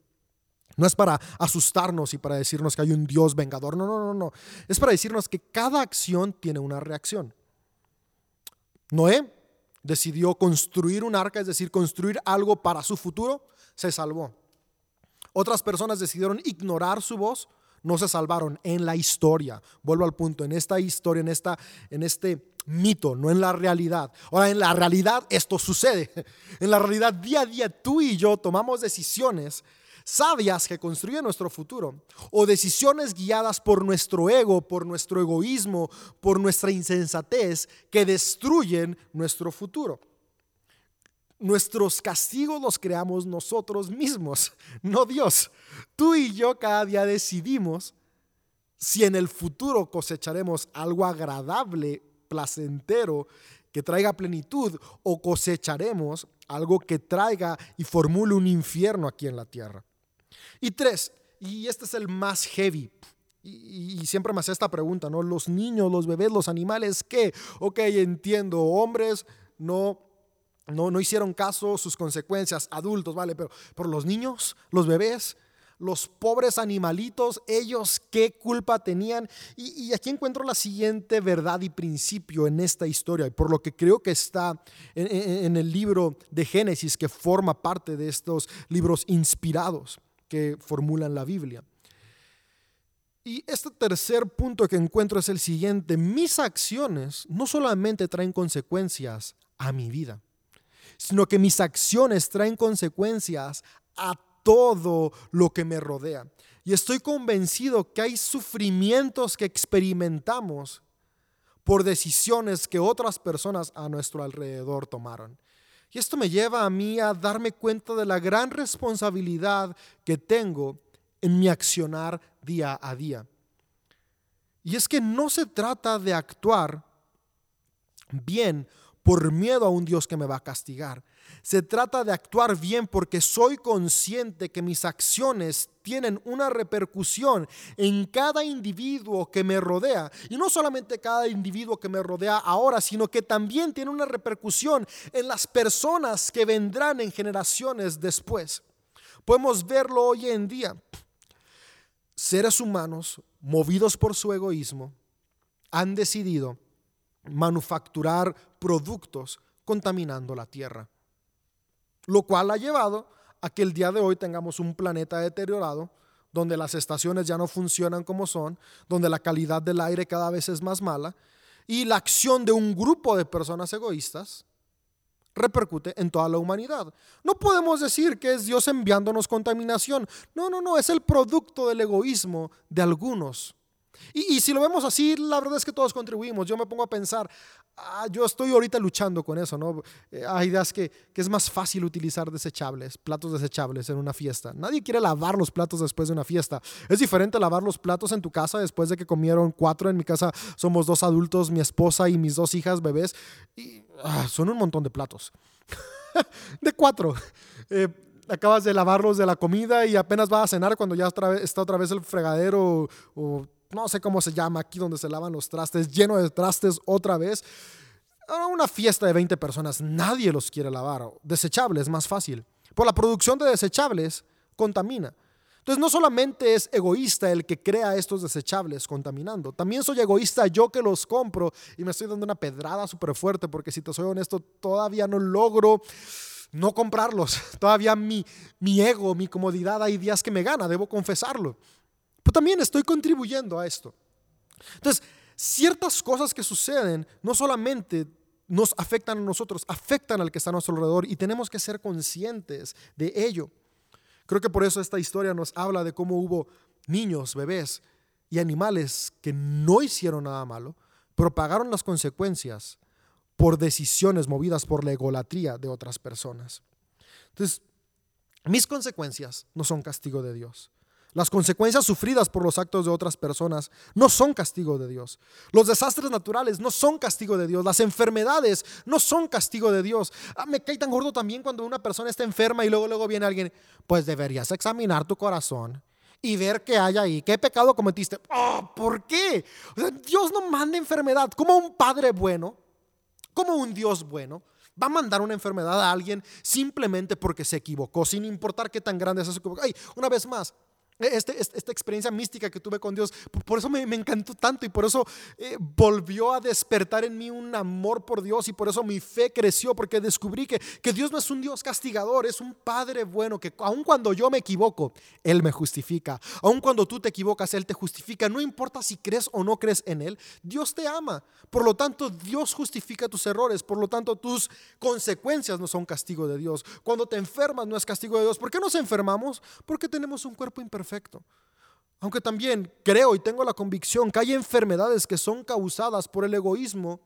No es para asustarnos y para decirnos que hay un Dios vengador. No, no, no, no. Es para decirnos que cada acción tiene una reacción. Noé decidió construir un arca, es decir, construir algo para su futuro, se salvó. Otras personas decidieron ignorar su voz, no se salvaron en la historia. Vuelvo al punto, en esta historia, en, esta, en este mito, no en la realidad. Ahora, en la realidad esto sucede. (laughs) En la realidad día a día tú y yo tomamos decisiones sabias que construyen nuestro futuro o decisiones guiadas por nuestro ego, por nuestro egoísmo, por nuestra insensatez que destruyen nuestro futuro. Nuestros castigos los creamos nosotros mismos, (laughs) no Dios. Tú y yo cada día decidimos si en el futuro cosecharemos algo agradable, placentero, que traiga plenitud, o cosecharemos algo que traiga y formule un infierno aquí en la tierra. Y tres, y este es el más heavy, y, siempre me hace esta pregunta, ¿no? Los niños, los bebés, los animales, ¿qué? Ok, entiendo, hombres no, no, no hicieron caso, sus consecuencias, adultos, ¿vale? Pero, por los niños, los bebés, los pobres animalitos, ellos qué culpa tenían. Y, aquí encuentro la siguiente verdad y principio en esta historia, y por lo que creo que está en, en el libro de Génesis, que forma parte de estos libros inspirados que formulan la Biblia. Y este tercer punto que encuentro es el siguiente. Mis acciones no solamente traen consecuencias a mi vida, sino que mis acciones traen consecuencias a todo lo que me rodea. Y estoy convencido que hay sufrimientos que experimentamos por decisiones que otras personas a nuestro alrededor tomaron. Y esto me lleva a mí a darme cuenta de la gran responsabilidad que tengo en mi accionar día a día. Y es que no se trata de actuar bien por miedo a un Dios que me va a castigar. Se trata de actuar bien porque soy consciente que mis acciones tienen una repercusión en cada individuo que me rodea. Y no solamente cada individuo que me rodea ahora, sino que también tiene una repercusión en las personas que vendrán en generaciones después. Podemos verlo hoy en día. Seres humanos, movidos por su egoísmo, han decidido manufacturar productos contaminando la tierra. Lo cual ha llevado a que el día de hoy tengamos un planeta deteriorado, donde las estaciones ya no funcionan como son, donde la calidad del aire cada vez es más mala, y la acción de un grupo de personas egoístas repercute en toda la humanidad. No podemos decir que es Dios enviándonos contaminación. No, no, no, es el producto del egoísmo de algunos y, si lo vemos así, la verdad es que todos contribuimos. Yo me pongo a pensar, ah, yo estoy ahorita luchando con eso, ¿no? Eh, hay ideas que, que, es más fácil utilizar desechables, platos desechables en una fiesta. Nadie quiere lavar los platos después de una fiesta. Es diferente lavar los platos en tu casa después de que comieron cuatro. En mi casa somos dos adultos, mi esposa y mis dos hijas bebés. Y ah, son un montón de platos. (laughs) de cuatro. Eh, acabas de lavarlos de la comida y apenas vas a cenar cuando ya está otra vez el fregadero o no sé cómo se llama aquí donde se lavan los trastes, lleno de trastes otra vez. Una fiesta de 20 personas, nadie los quiere lavar. Desechables, más fácil. Por la producción de desechables, contamina. Entonces no solamente es egoísta el que crea estos desechables contaminando, también soy egoísta yo que los compro y me estoy dando una pedrada súper fuerte porque si te soy honesto todavía no logro no comprarlos. (laughs) Todavía mi, mi ego, mi comodidad hay días que me gana, debo confesarlo. Pero también estoy contribuyendo a esto. Entonces, ciertas cosas que suceden no solamente nos afectan a nosotros, afectan al que está a nuestro alrededor y tenemos que ser conscientes de ello. Creo que por eso esta historia nos habla de cómo hubo niños, bebés y animales que no hicieron nada malo, pero pagaron las consecuencias por decisiones movidas por la egolatría de otras personas. Entonces, mis consecuencias no son castigo de Dios. Las consecuencias sufridas por los actos de otras personas no son castigo de Dios. Los desastres naturales no son castigo de Dios. Las enfermedades no son castigo de Dios. Ah, me cae tan gordo también cuando una persona está enferma y luego, luego viene alguien, pues deberías examinar tu corazón y ver qué hay ahí, qué pecado cometiste. Oh, ¿Por qué? Dios no manda enfermedad. Como un padre bueno, como un Dios bueno, va a mandar una enfermedad a alguien simplemente porque se equivocó, sin importar qué tan grande es eso. Ay, una vez más, este, este, esta experiencia mística que tuve con Dios. Por, eso me, encantó tanto y por eso eh, volvió a despertar en mí un amor por Dios y por eso mi fe creció porque descubrí que, que Dios no es un Dios castigador, es un Padre bueno que aun cuando yo me equivoco, Él me justifica. Aun cuando tú te equivocas, Él te justifica. No importa si crees o no crees en Él, Dios te ama. Por lo tanto, Dios justifica tus errores. Por lo tanto, tus consecuencias no son castigo de Dios. Cuando te enfermas no es castigo de Dios. ¿Por qué nos enfermamos? Porque tenemos un cuerpo imperfecto perfecto. Aunque también creo y tengo la convicción que hay enfermedades que son causadas por el egoísmo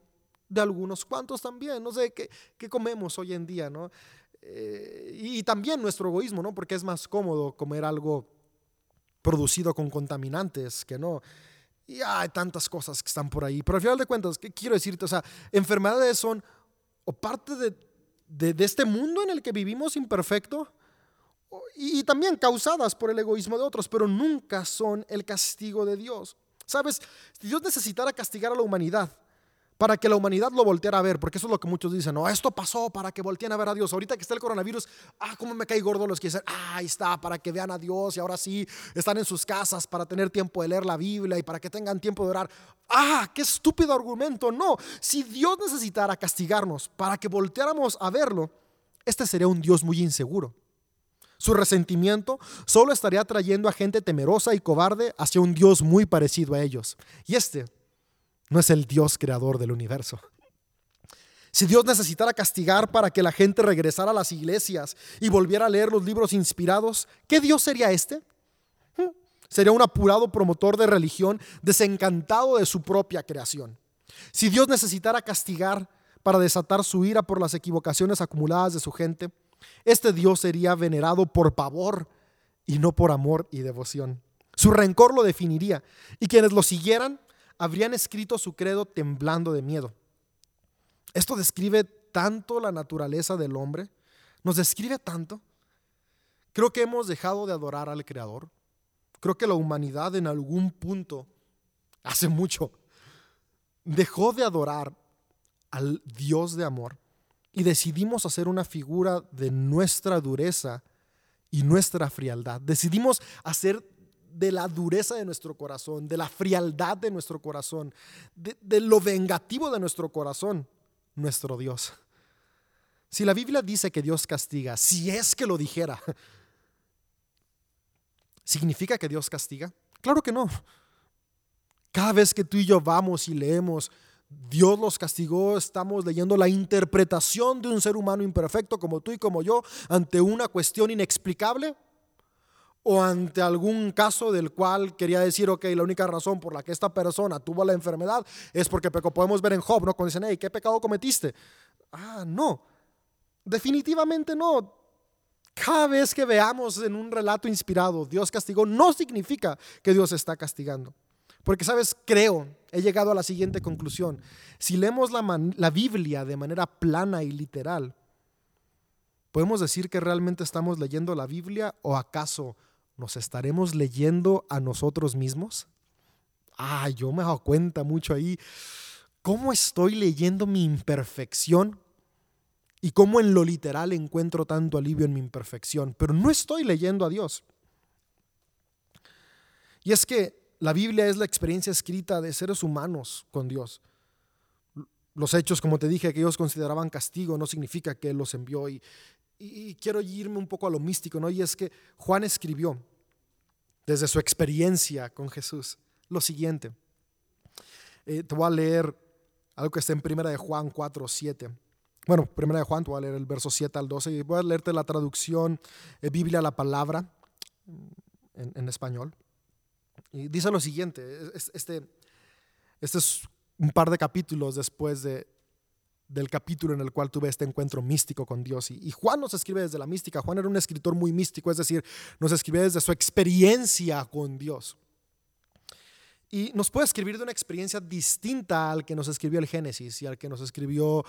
de algunos cuantos también. No sé qué, qué comemos hoy en día, ¿no? Eh, y también nuestro egoísmo, ¿no? Porque es más cómodo comer algo producido con contaminantes que no. Y hay tantas cosas que están por ahí. Pero al final de cuentas, ¿qué quiero decirte? O sea, enfermedades son o parte de, de, de este mundo en el que vivimos imperfecto y, también causadas por el egoísmo de otros, pero nunca son el castigo de Dios. ¿Sabes? Si Dios necesitara castigar a la humanidad para que la humanidad lo volteara a ver, porque eso es lo que muchos dicen, no, esto pasó para que volteen a ver a Dios. Ahorita que está el coronavirus, ah, cómo me cae gordo los que dicen, ah, ahí está, para que vean a Dios y ahora sí están en sus casas para tener tiempo de leer la Biblia y para que tengan tiempo de orar. Ah, qué estúpido argumento. No, si Dios necesitara castigarnos para que volteáramos a verlo, este sería un Dios muy inseguro. Su resentimiento solo estaría trayendo a gente temerosa y cobarde hacia un Dios muy parecido a ellos. Y este no es el Dios creador del universo. Si Dios necesitara castigar para que la gente regresara a las iglesias y volviera a leer los libros inspirados, ¿qué Dios sería este? Hmm. Sería un apurado promotor de religión desencantado de su propia creación. Si Dios necesitara castigar para desatar su ira por las equivocaciones acumuladas de su gente, este Dios sería venerado por pavor y no por amor y devoción. Su rencor lo definiría y quienes lo siguieran habrían escrito su credo temblando de miedo. Esto describe tanto la naturaleza del hombre, nos describe tanto. Creo que hemos dejado de adorar al Creador. Creo que la humanidad en algún punto, hace mucho, dejó de adorar al Dios de amor y decidimos hacer una figura de nuestra dureza y nuestra frialdad. Decidimos hacer de la dureza de nuestro corazón, de la frialdad de nuestro corazón, de, lo vengativo de nuestro corazón, nuestro Dios. Si la Biblia dice que Dios castiga, si es que lo dijera, ¿significa que Dios castiga? Claro que no. Cada vez que tú y yo vamos y leemos Dios los castigó, estamos leyendo la interpretación de un ser humano imperfecto como tú y como yo ante una cuestión inexplicable o ante algún caso del cual quería decir, ok, la única razón por la que esta persona tuvo la enfermedad es porque pecó. Podemos ver en Job, ¿no? Cuando dicen, hey, ¿qué pecado cometiste? Ah, no, definitivamente no. Cada vez que veamos en un relato inspirado, Dios castigó, no significa que Dios está castigando. Porque, sabes, creo, he llegado a la siguiente conclusión. Si leemos la, Biblia de manera plana y literal, ¿podemos decir que realmente estamos leyendo la Biblia o acaso nos estaremos leyendo a nosotros mismos? Ah, yo me he dado cuenta mucho ahí. ¿Cómo estoy leyendo mi imperfección? Y cómo en lo literal encuentro tanto alivio en mi imperfección. Pero no estoy leyendo a Dios. Y es que la Biblia es la experiencia escrita de seres humanos con Dios. Los hechos, como te dije, que ellos consideraban castigo, no significa que Él los envió. Y, quiero irme un poco a lo místico, ¿no? Y es que Juan escribió desde su experiencia con Jesús lo siguiente. Eh, te voy a leer algo que está en primera de Juan 4, 7. Bueno, primera de Juan, te voy a leer el verso 7 al 12 y voy a leerte la traducción eh, Biblia a la palabra en español. Y dice lo siguiente, este, este es un par de capítulos después de, del capítulo en el cual tuve este encuentro místico con Dios. Y, Juan nos escribe desde la mística. Juan era un escritor muy místico, es decir, nos escribe desde su experiencia con Dios. Y nos puede escribir de una experiencia distinta al que nos escribió el Génesis y al que nos escribió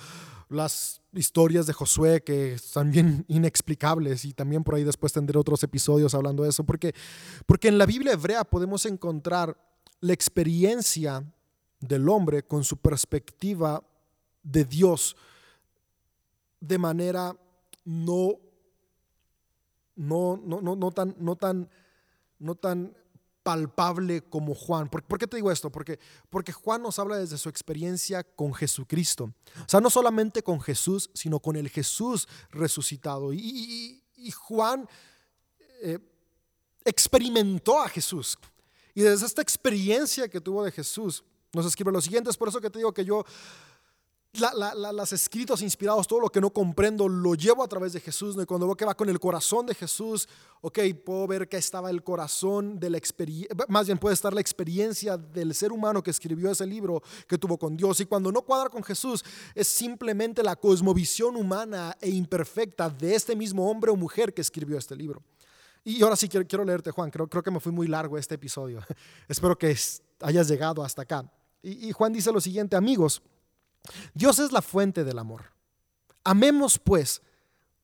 las historias de Josué, que están bien inexplicables. Y también por ahí después tendré otros episodios hablando de eso. Porque, porque en la Biblia hebrea podemos encontrar la experiencia del hombre con su perspectiva de Dios de manera no, no, no, no, no tan, no tan no tan palpable como Juan. ¿Por, qué te digo esto? Porque, porque Juan nos habla desde su experiencia con Jesucristo. O sea, no solamente con Jesús, sino con el Jesús resucitado. Y, Juan eh, experimentó a Jesús. Y desde esta experiencia que tuvo de Jesús, nos escribe lo siguiente. Es por eso que te digo que yo las escritos inspirados, todo lo que no comprendo, lo llevo a través de Jesús. Y cuando veo que va con el corazón de Jesús, ok, puedo ver que estaba el corazón de la experiencia, más bien puede estar la experiencia del ser humano que escribió ese libro que tuvo con Dios. Y cuando no cuadra con Jesús, es simplemente la cosmovisión humana e imperfecta de este mismo hombre o mujer que escribió este libro. Y ahora sí quiero, quiero leerte, Juan, creo, creo que me fui muy largo este episodio. (laughs) Espero que hayas llegado hasta acá. y Juan dice lo siguiente, amigos. Dios es la fuente del amor. Amemos pues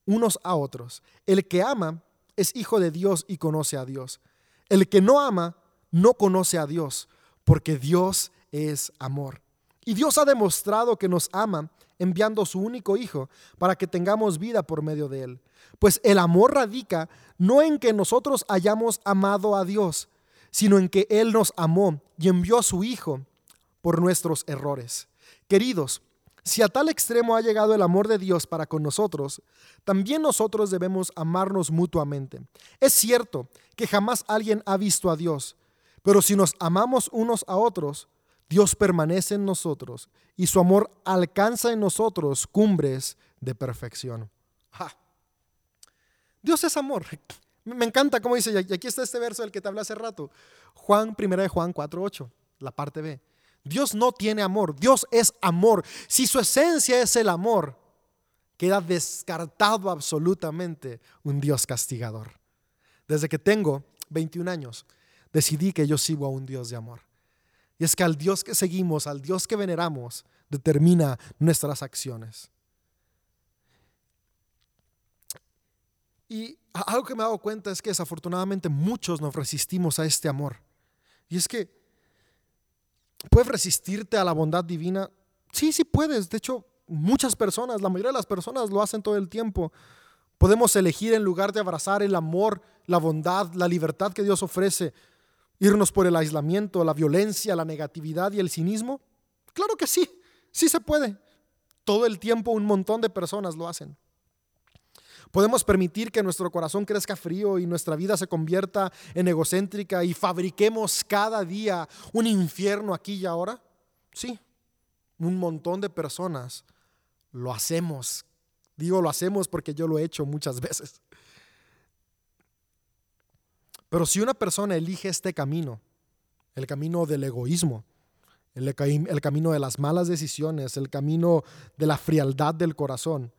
unos a otros. El que ama es hijo de Dios y conoce a Dios. El que no ama no conoce a Dios, porque Dios es amor. Y Dios ha demostrado que nos ama enviando su único Hijo para que tengamos vida por medio de él. Pues el amor radica no en que nosotros hayamos amado a Dios, sino en que Él nos amó y envió a su Hijo por nuestros errores. Queridos, si a tal extremo ha llegado el amor de Dios para con nosotros, también nosotros debemos amarnos mutuamente. Es cierto que jamás alguien ha visto a Dios, pero si nos amamos unos a otros, Dios permanece en nosotros y su amor alcanza en nosotros cumbres de perfección. Dios es amor. Me encanta cómo dice, y aquí está este verso del que te hablé hace rato, Juan, 1 de Juan 4.8, la parte B. Dios no tiene amor, Dios es amor. Si su esencia es el amor, queda descartado absolutamente un Dios castigador. Desde que tengo 21 años, decidí que yo sigo a un Dios de amor. Y es que al Dios que seguimos, al Dios que veneramos, determina nuestras acciones. Y algo que me he dado cuenta es que desafortunadamente muchos nos resistimos a este amor. Y es que ¿Puedes resistirte a la bondad divina? Sí, sí puedes. De hecho, muchas personas, la mayoría de las personas lo hacen todo el tiempo. Podemos elegir en lugar de abrazar el amor, la bondad, la libertad que Dios ofrece, irnos por el aislamiento, la violencia, la negatividad y el cinismo. Claro que sí, sí se puede. Todo el tiempo un montón de personas lo hacen. Podemos permitir que nuestro corazón crezca frío y nuestra vida se convierta en egocéntrica y fabriquemos cada día un infierno aquí y ahora. Sí, un montón de personas lo hacemos. Digo lo hacemos porque yo lo he hecho muchas (laughs) veces. Pero si una persona elige este camino, el camino del egoísmo, el, el, camino de las malas decisiones, el camino de la frialdad del corazón,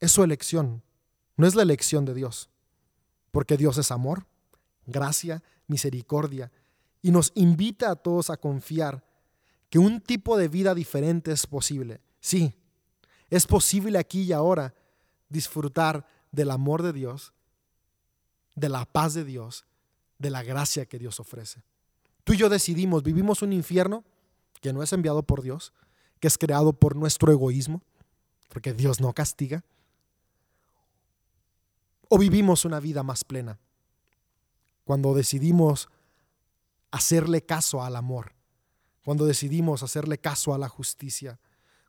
es su elección. No es la elección de Dios, porque Dios es amor, gracia, misericordia, y nos invita a todos a confiar que un tipo de vida diferente es posible. Sí, es posible aquí y ahora disfrutar del amor de Dios, de la paz de Dios, de la gracia que Dios ofrece. Tú y yo decidimos, vivimos un infierno que no es enviado por Dios, que es creado por nuestro egoísmo, porque Dios no castiga, o vivimos una vida más plena cuando decidimos hacerle caso al amor, cuando decidimos hacerle caso a la justicia,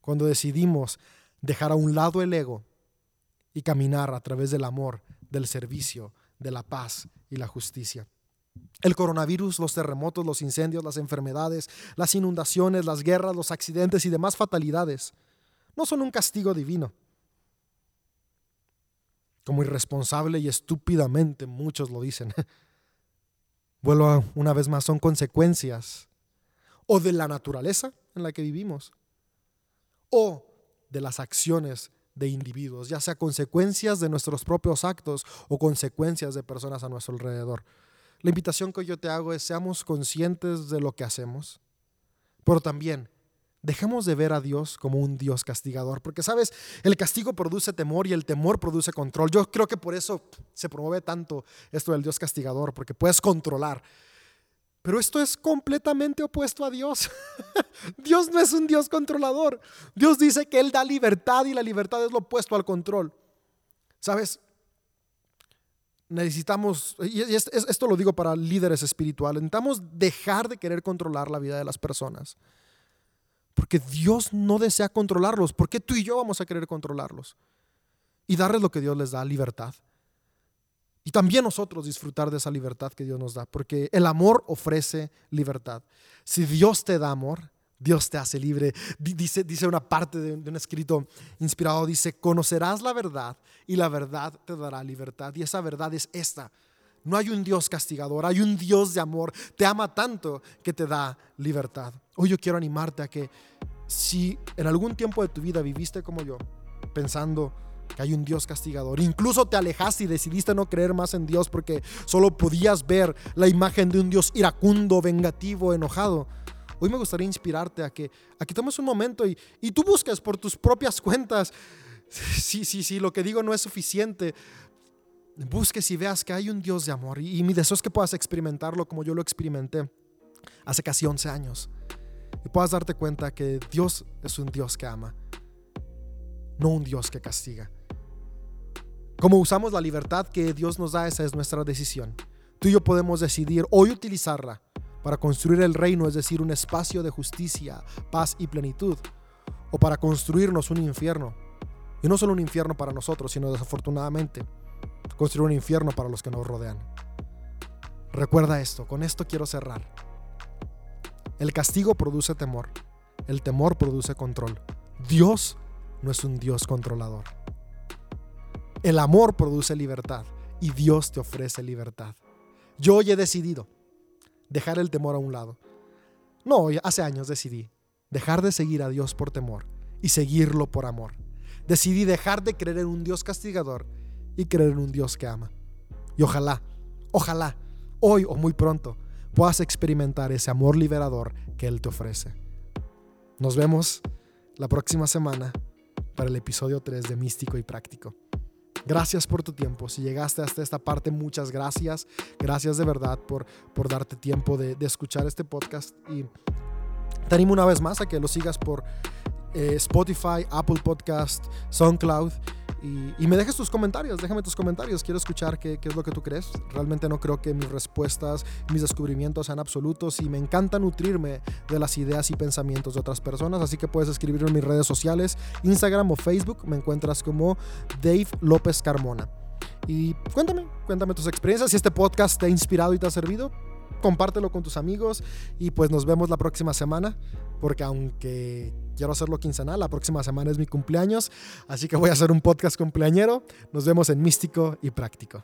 cuando decidimos dejar a un lado el ego y caminar a través del amor, del servicio, de la paz y la justicia. El coronavirus, los terremotos, los incendios, las enfermedades, las inundaciones, las guerras, los accidentes y demás fatalidades no son un castigo divino como irresponsable y estúpidamente muchos lo dicen. (laughs) Vuelvo una vez más, son consecuencias o de la naturaleza en la que vivimos o de las acciones de individuos, ya sea consecuencias de nuestros propios actos o consecuencias de personas a nuestro alrededor. La invitación que yo te hago es seamos conscientes de lo que hacemos, pero también Dejemos de ver a Dios como un Dios castigador, porque sabes, el castigo produce temor y el temor produce control. Yo creo que por eso se promueve tanto esto del Dios castigador, porque puedes controlar. Pero esto es completamente opuesto a Dios. (laughs) Dios no es un Dios controlador. Dios dice que Él da libertad y la libertad es lo opuesto al control. ¿Sabes? necesitamos, y esto lo digo para líderes espirituales, necesitamos dejar de querer controlar la vida de las personas. Porque Dios no desea controlarlos. ¿Por qué tú y yo vamos a querer controlarlos? Y darles lo que Dios les da, libertad. Y también nosotros disfrutar de esa libertad que Dios nos da, porque el amor ofrece libertad. Si Dios te da amor, Dios te hace libre. Dice, dice una parte de, un escrito inspirado, dice, conocerás la verdad y la verdad te dará libertad. Y esa verdad es esta. No hay un Dios castigador, hay un Dios de amor. Te ama tanto que te da libertad. Hoy yo quiero animarte a que si en algún tiempo de tu vida viviste como yo, pensando que hay un Dios castigador, incluso te alejaste y decidiste no creer más en Dios porque solo podías ver la imagen de un Dios iracundo, vengativo, enojado Hoy me gustaría inspirarte a que, a que tomes un momento y, y tú busques por tus propias cuentas. (laughs) Sí, sí, sí, lo que digo no es suficiente. Busques y veas que hay un Dios de amor. Y, y mi deseo es que puedas experimentarlo como yo lo experimenté hace casi 11 años. Y puedas darte cuenta que Dios es un Dios que ama, no un Dios que castiga. Como usamos la libertad que Dios nos da, esa es nuestra decisión. Tú y yo podemos decidir hoy utilizarla para construir el reino, es decir, un espacio de justicia, paz y plenitud, o para construirnos un infierno. Y no solo un infierno para nosotros, sino desafortunadamente, construir un infierno para los que nos rodean. Recuerda esto, con esto quiero cerrar. El castigo produce temor, el temor produce control. Dios no es un Dios controlador. El amor produce libertad y Dios te ofrece libertad. Yo hoy he decidido dejar el temor a un lado. No, hace años decidí dejar de seguir a Dios por temor y seguirlo por amor. Decidí dejar de creer en un Dios castigador y creer en un Dios que ama. Y ojalá, ojalá, hoy o muy pronto, puedas experimentar ese amor liberador que Él te ofrece. Nos vemos la próxima semana para el episodio 3 de Místico y Práctico. Gracias por tu tiempo. Si llegaste hasta esta parte, muchas gracias. Gracias de verdad por, por darte tiempo de, escuchar este podcast. Y te animo una vez más a que lo sigas por eh, Spotify, Apple Podcast, SoundCloud. Y, me dejes tus comentarios, déjame tus comentarios, quiero escuchar qué, qué, es lo que tú crees. Realmente no creo que mis respuestas, mis descubrimientos sean absolutos y me encanta nutrirme de las ideas y pensamientos de otras personas, así que puedes escribirme en mis redes sociales, Instagram o Facebook, me encuentras como Dave López Carmona. Y cuéntame, cuéntame tus experiencias, si este podcast te ha inspirado y te ha servido, compártelo con tus amigos y pues nos vemos la próxima semana, porque aunque quiero hacerlo quincenal, la próxima semana es mi cumpleaños, así que voy a hacer un podcast cumpleañero. Nos vemos en Místico y Práctico.